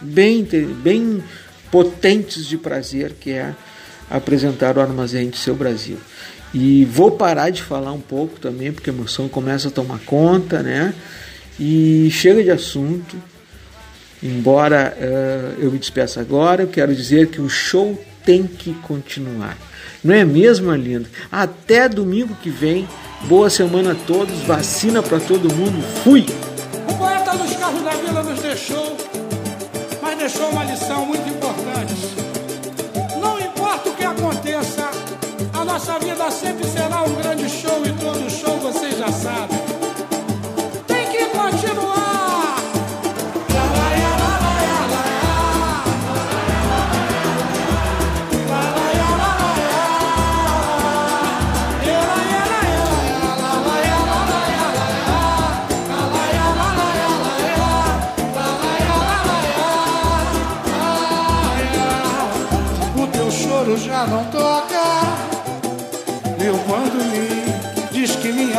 bem, bem potentes de prazer que é apresentar o Armazém de Seu Brasil. E vou parar de falar um pouco também, porque a emoção começa a tomar conta, né? E chega de assunto. Embora uh, eu me despeça agora, eu quero dizer que o show tem que continuar. Não é mesmo, Arlindo? Até domingo que vem Boa semana a todos, vacina para todo mundo. Fui! O poeta dos carros da vila nos deixou, mas deixou uma lição muito importante. Nossa vida sempre será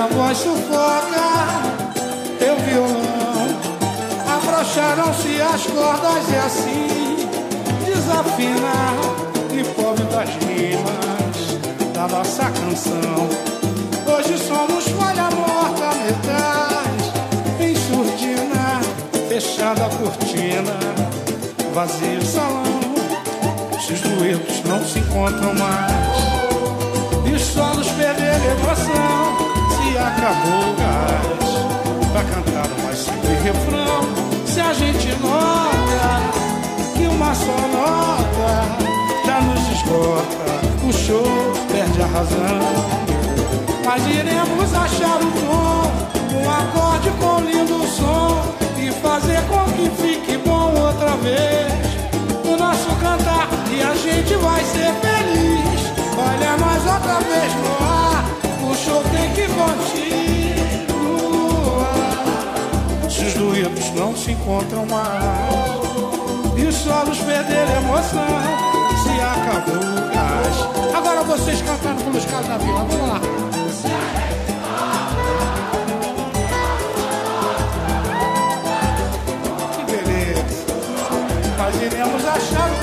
A voz sufoca teu violão. Abrocharam-se as cordas e assim desafina e pobre das rimas da nossa canção. Hoje somos falha morta, metais em surdina, fechada a cortina, vazio o salão. Se os duetos não se encontram mais, e solos perderam emoção acabou o gás, pra cantar mais simples refrão. Se a gente nota que uma só nota já nos esgota, o show perde a razão. Mas iremos achar o tom, um acorde com lindo som e fazer com que fique bom outra vez. O nosso cantar e a gente vai ser feliz. Olha nós outra vez no ar, tem que continuar. Se os duetos não se encontram mais e os solos perderam emoção, se acabou o gás. Agora vocês cantaram pelos caras da vila, vamos lá. Que beleza. Nós iremos achar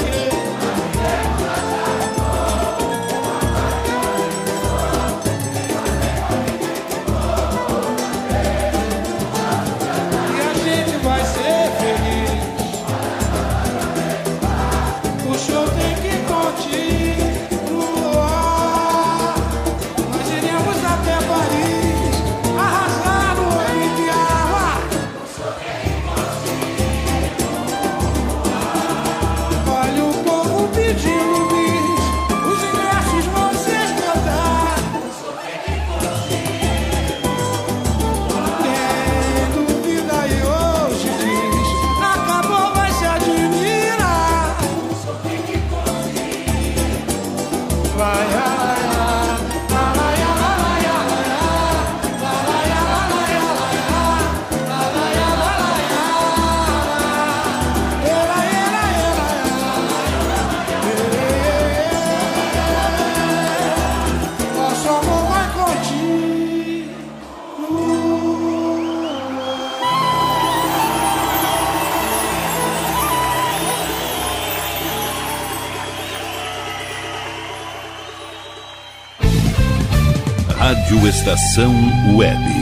Rádio Estação Web.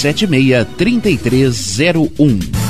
763301.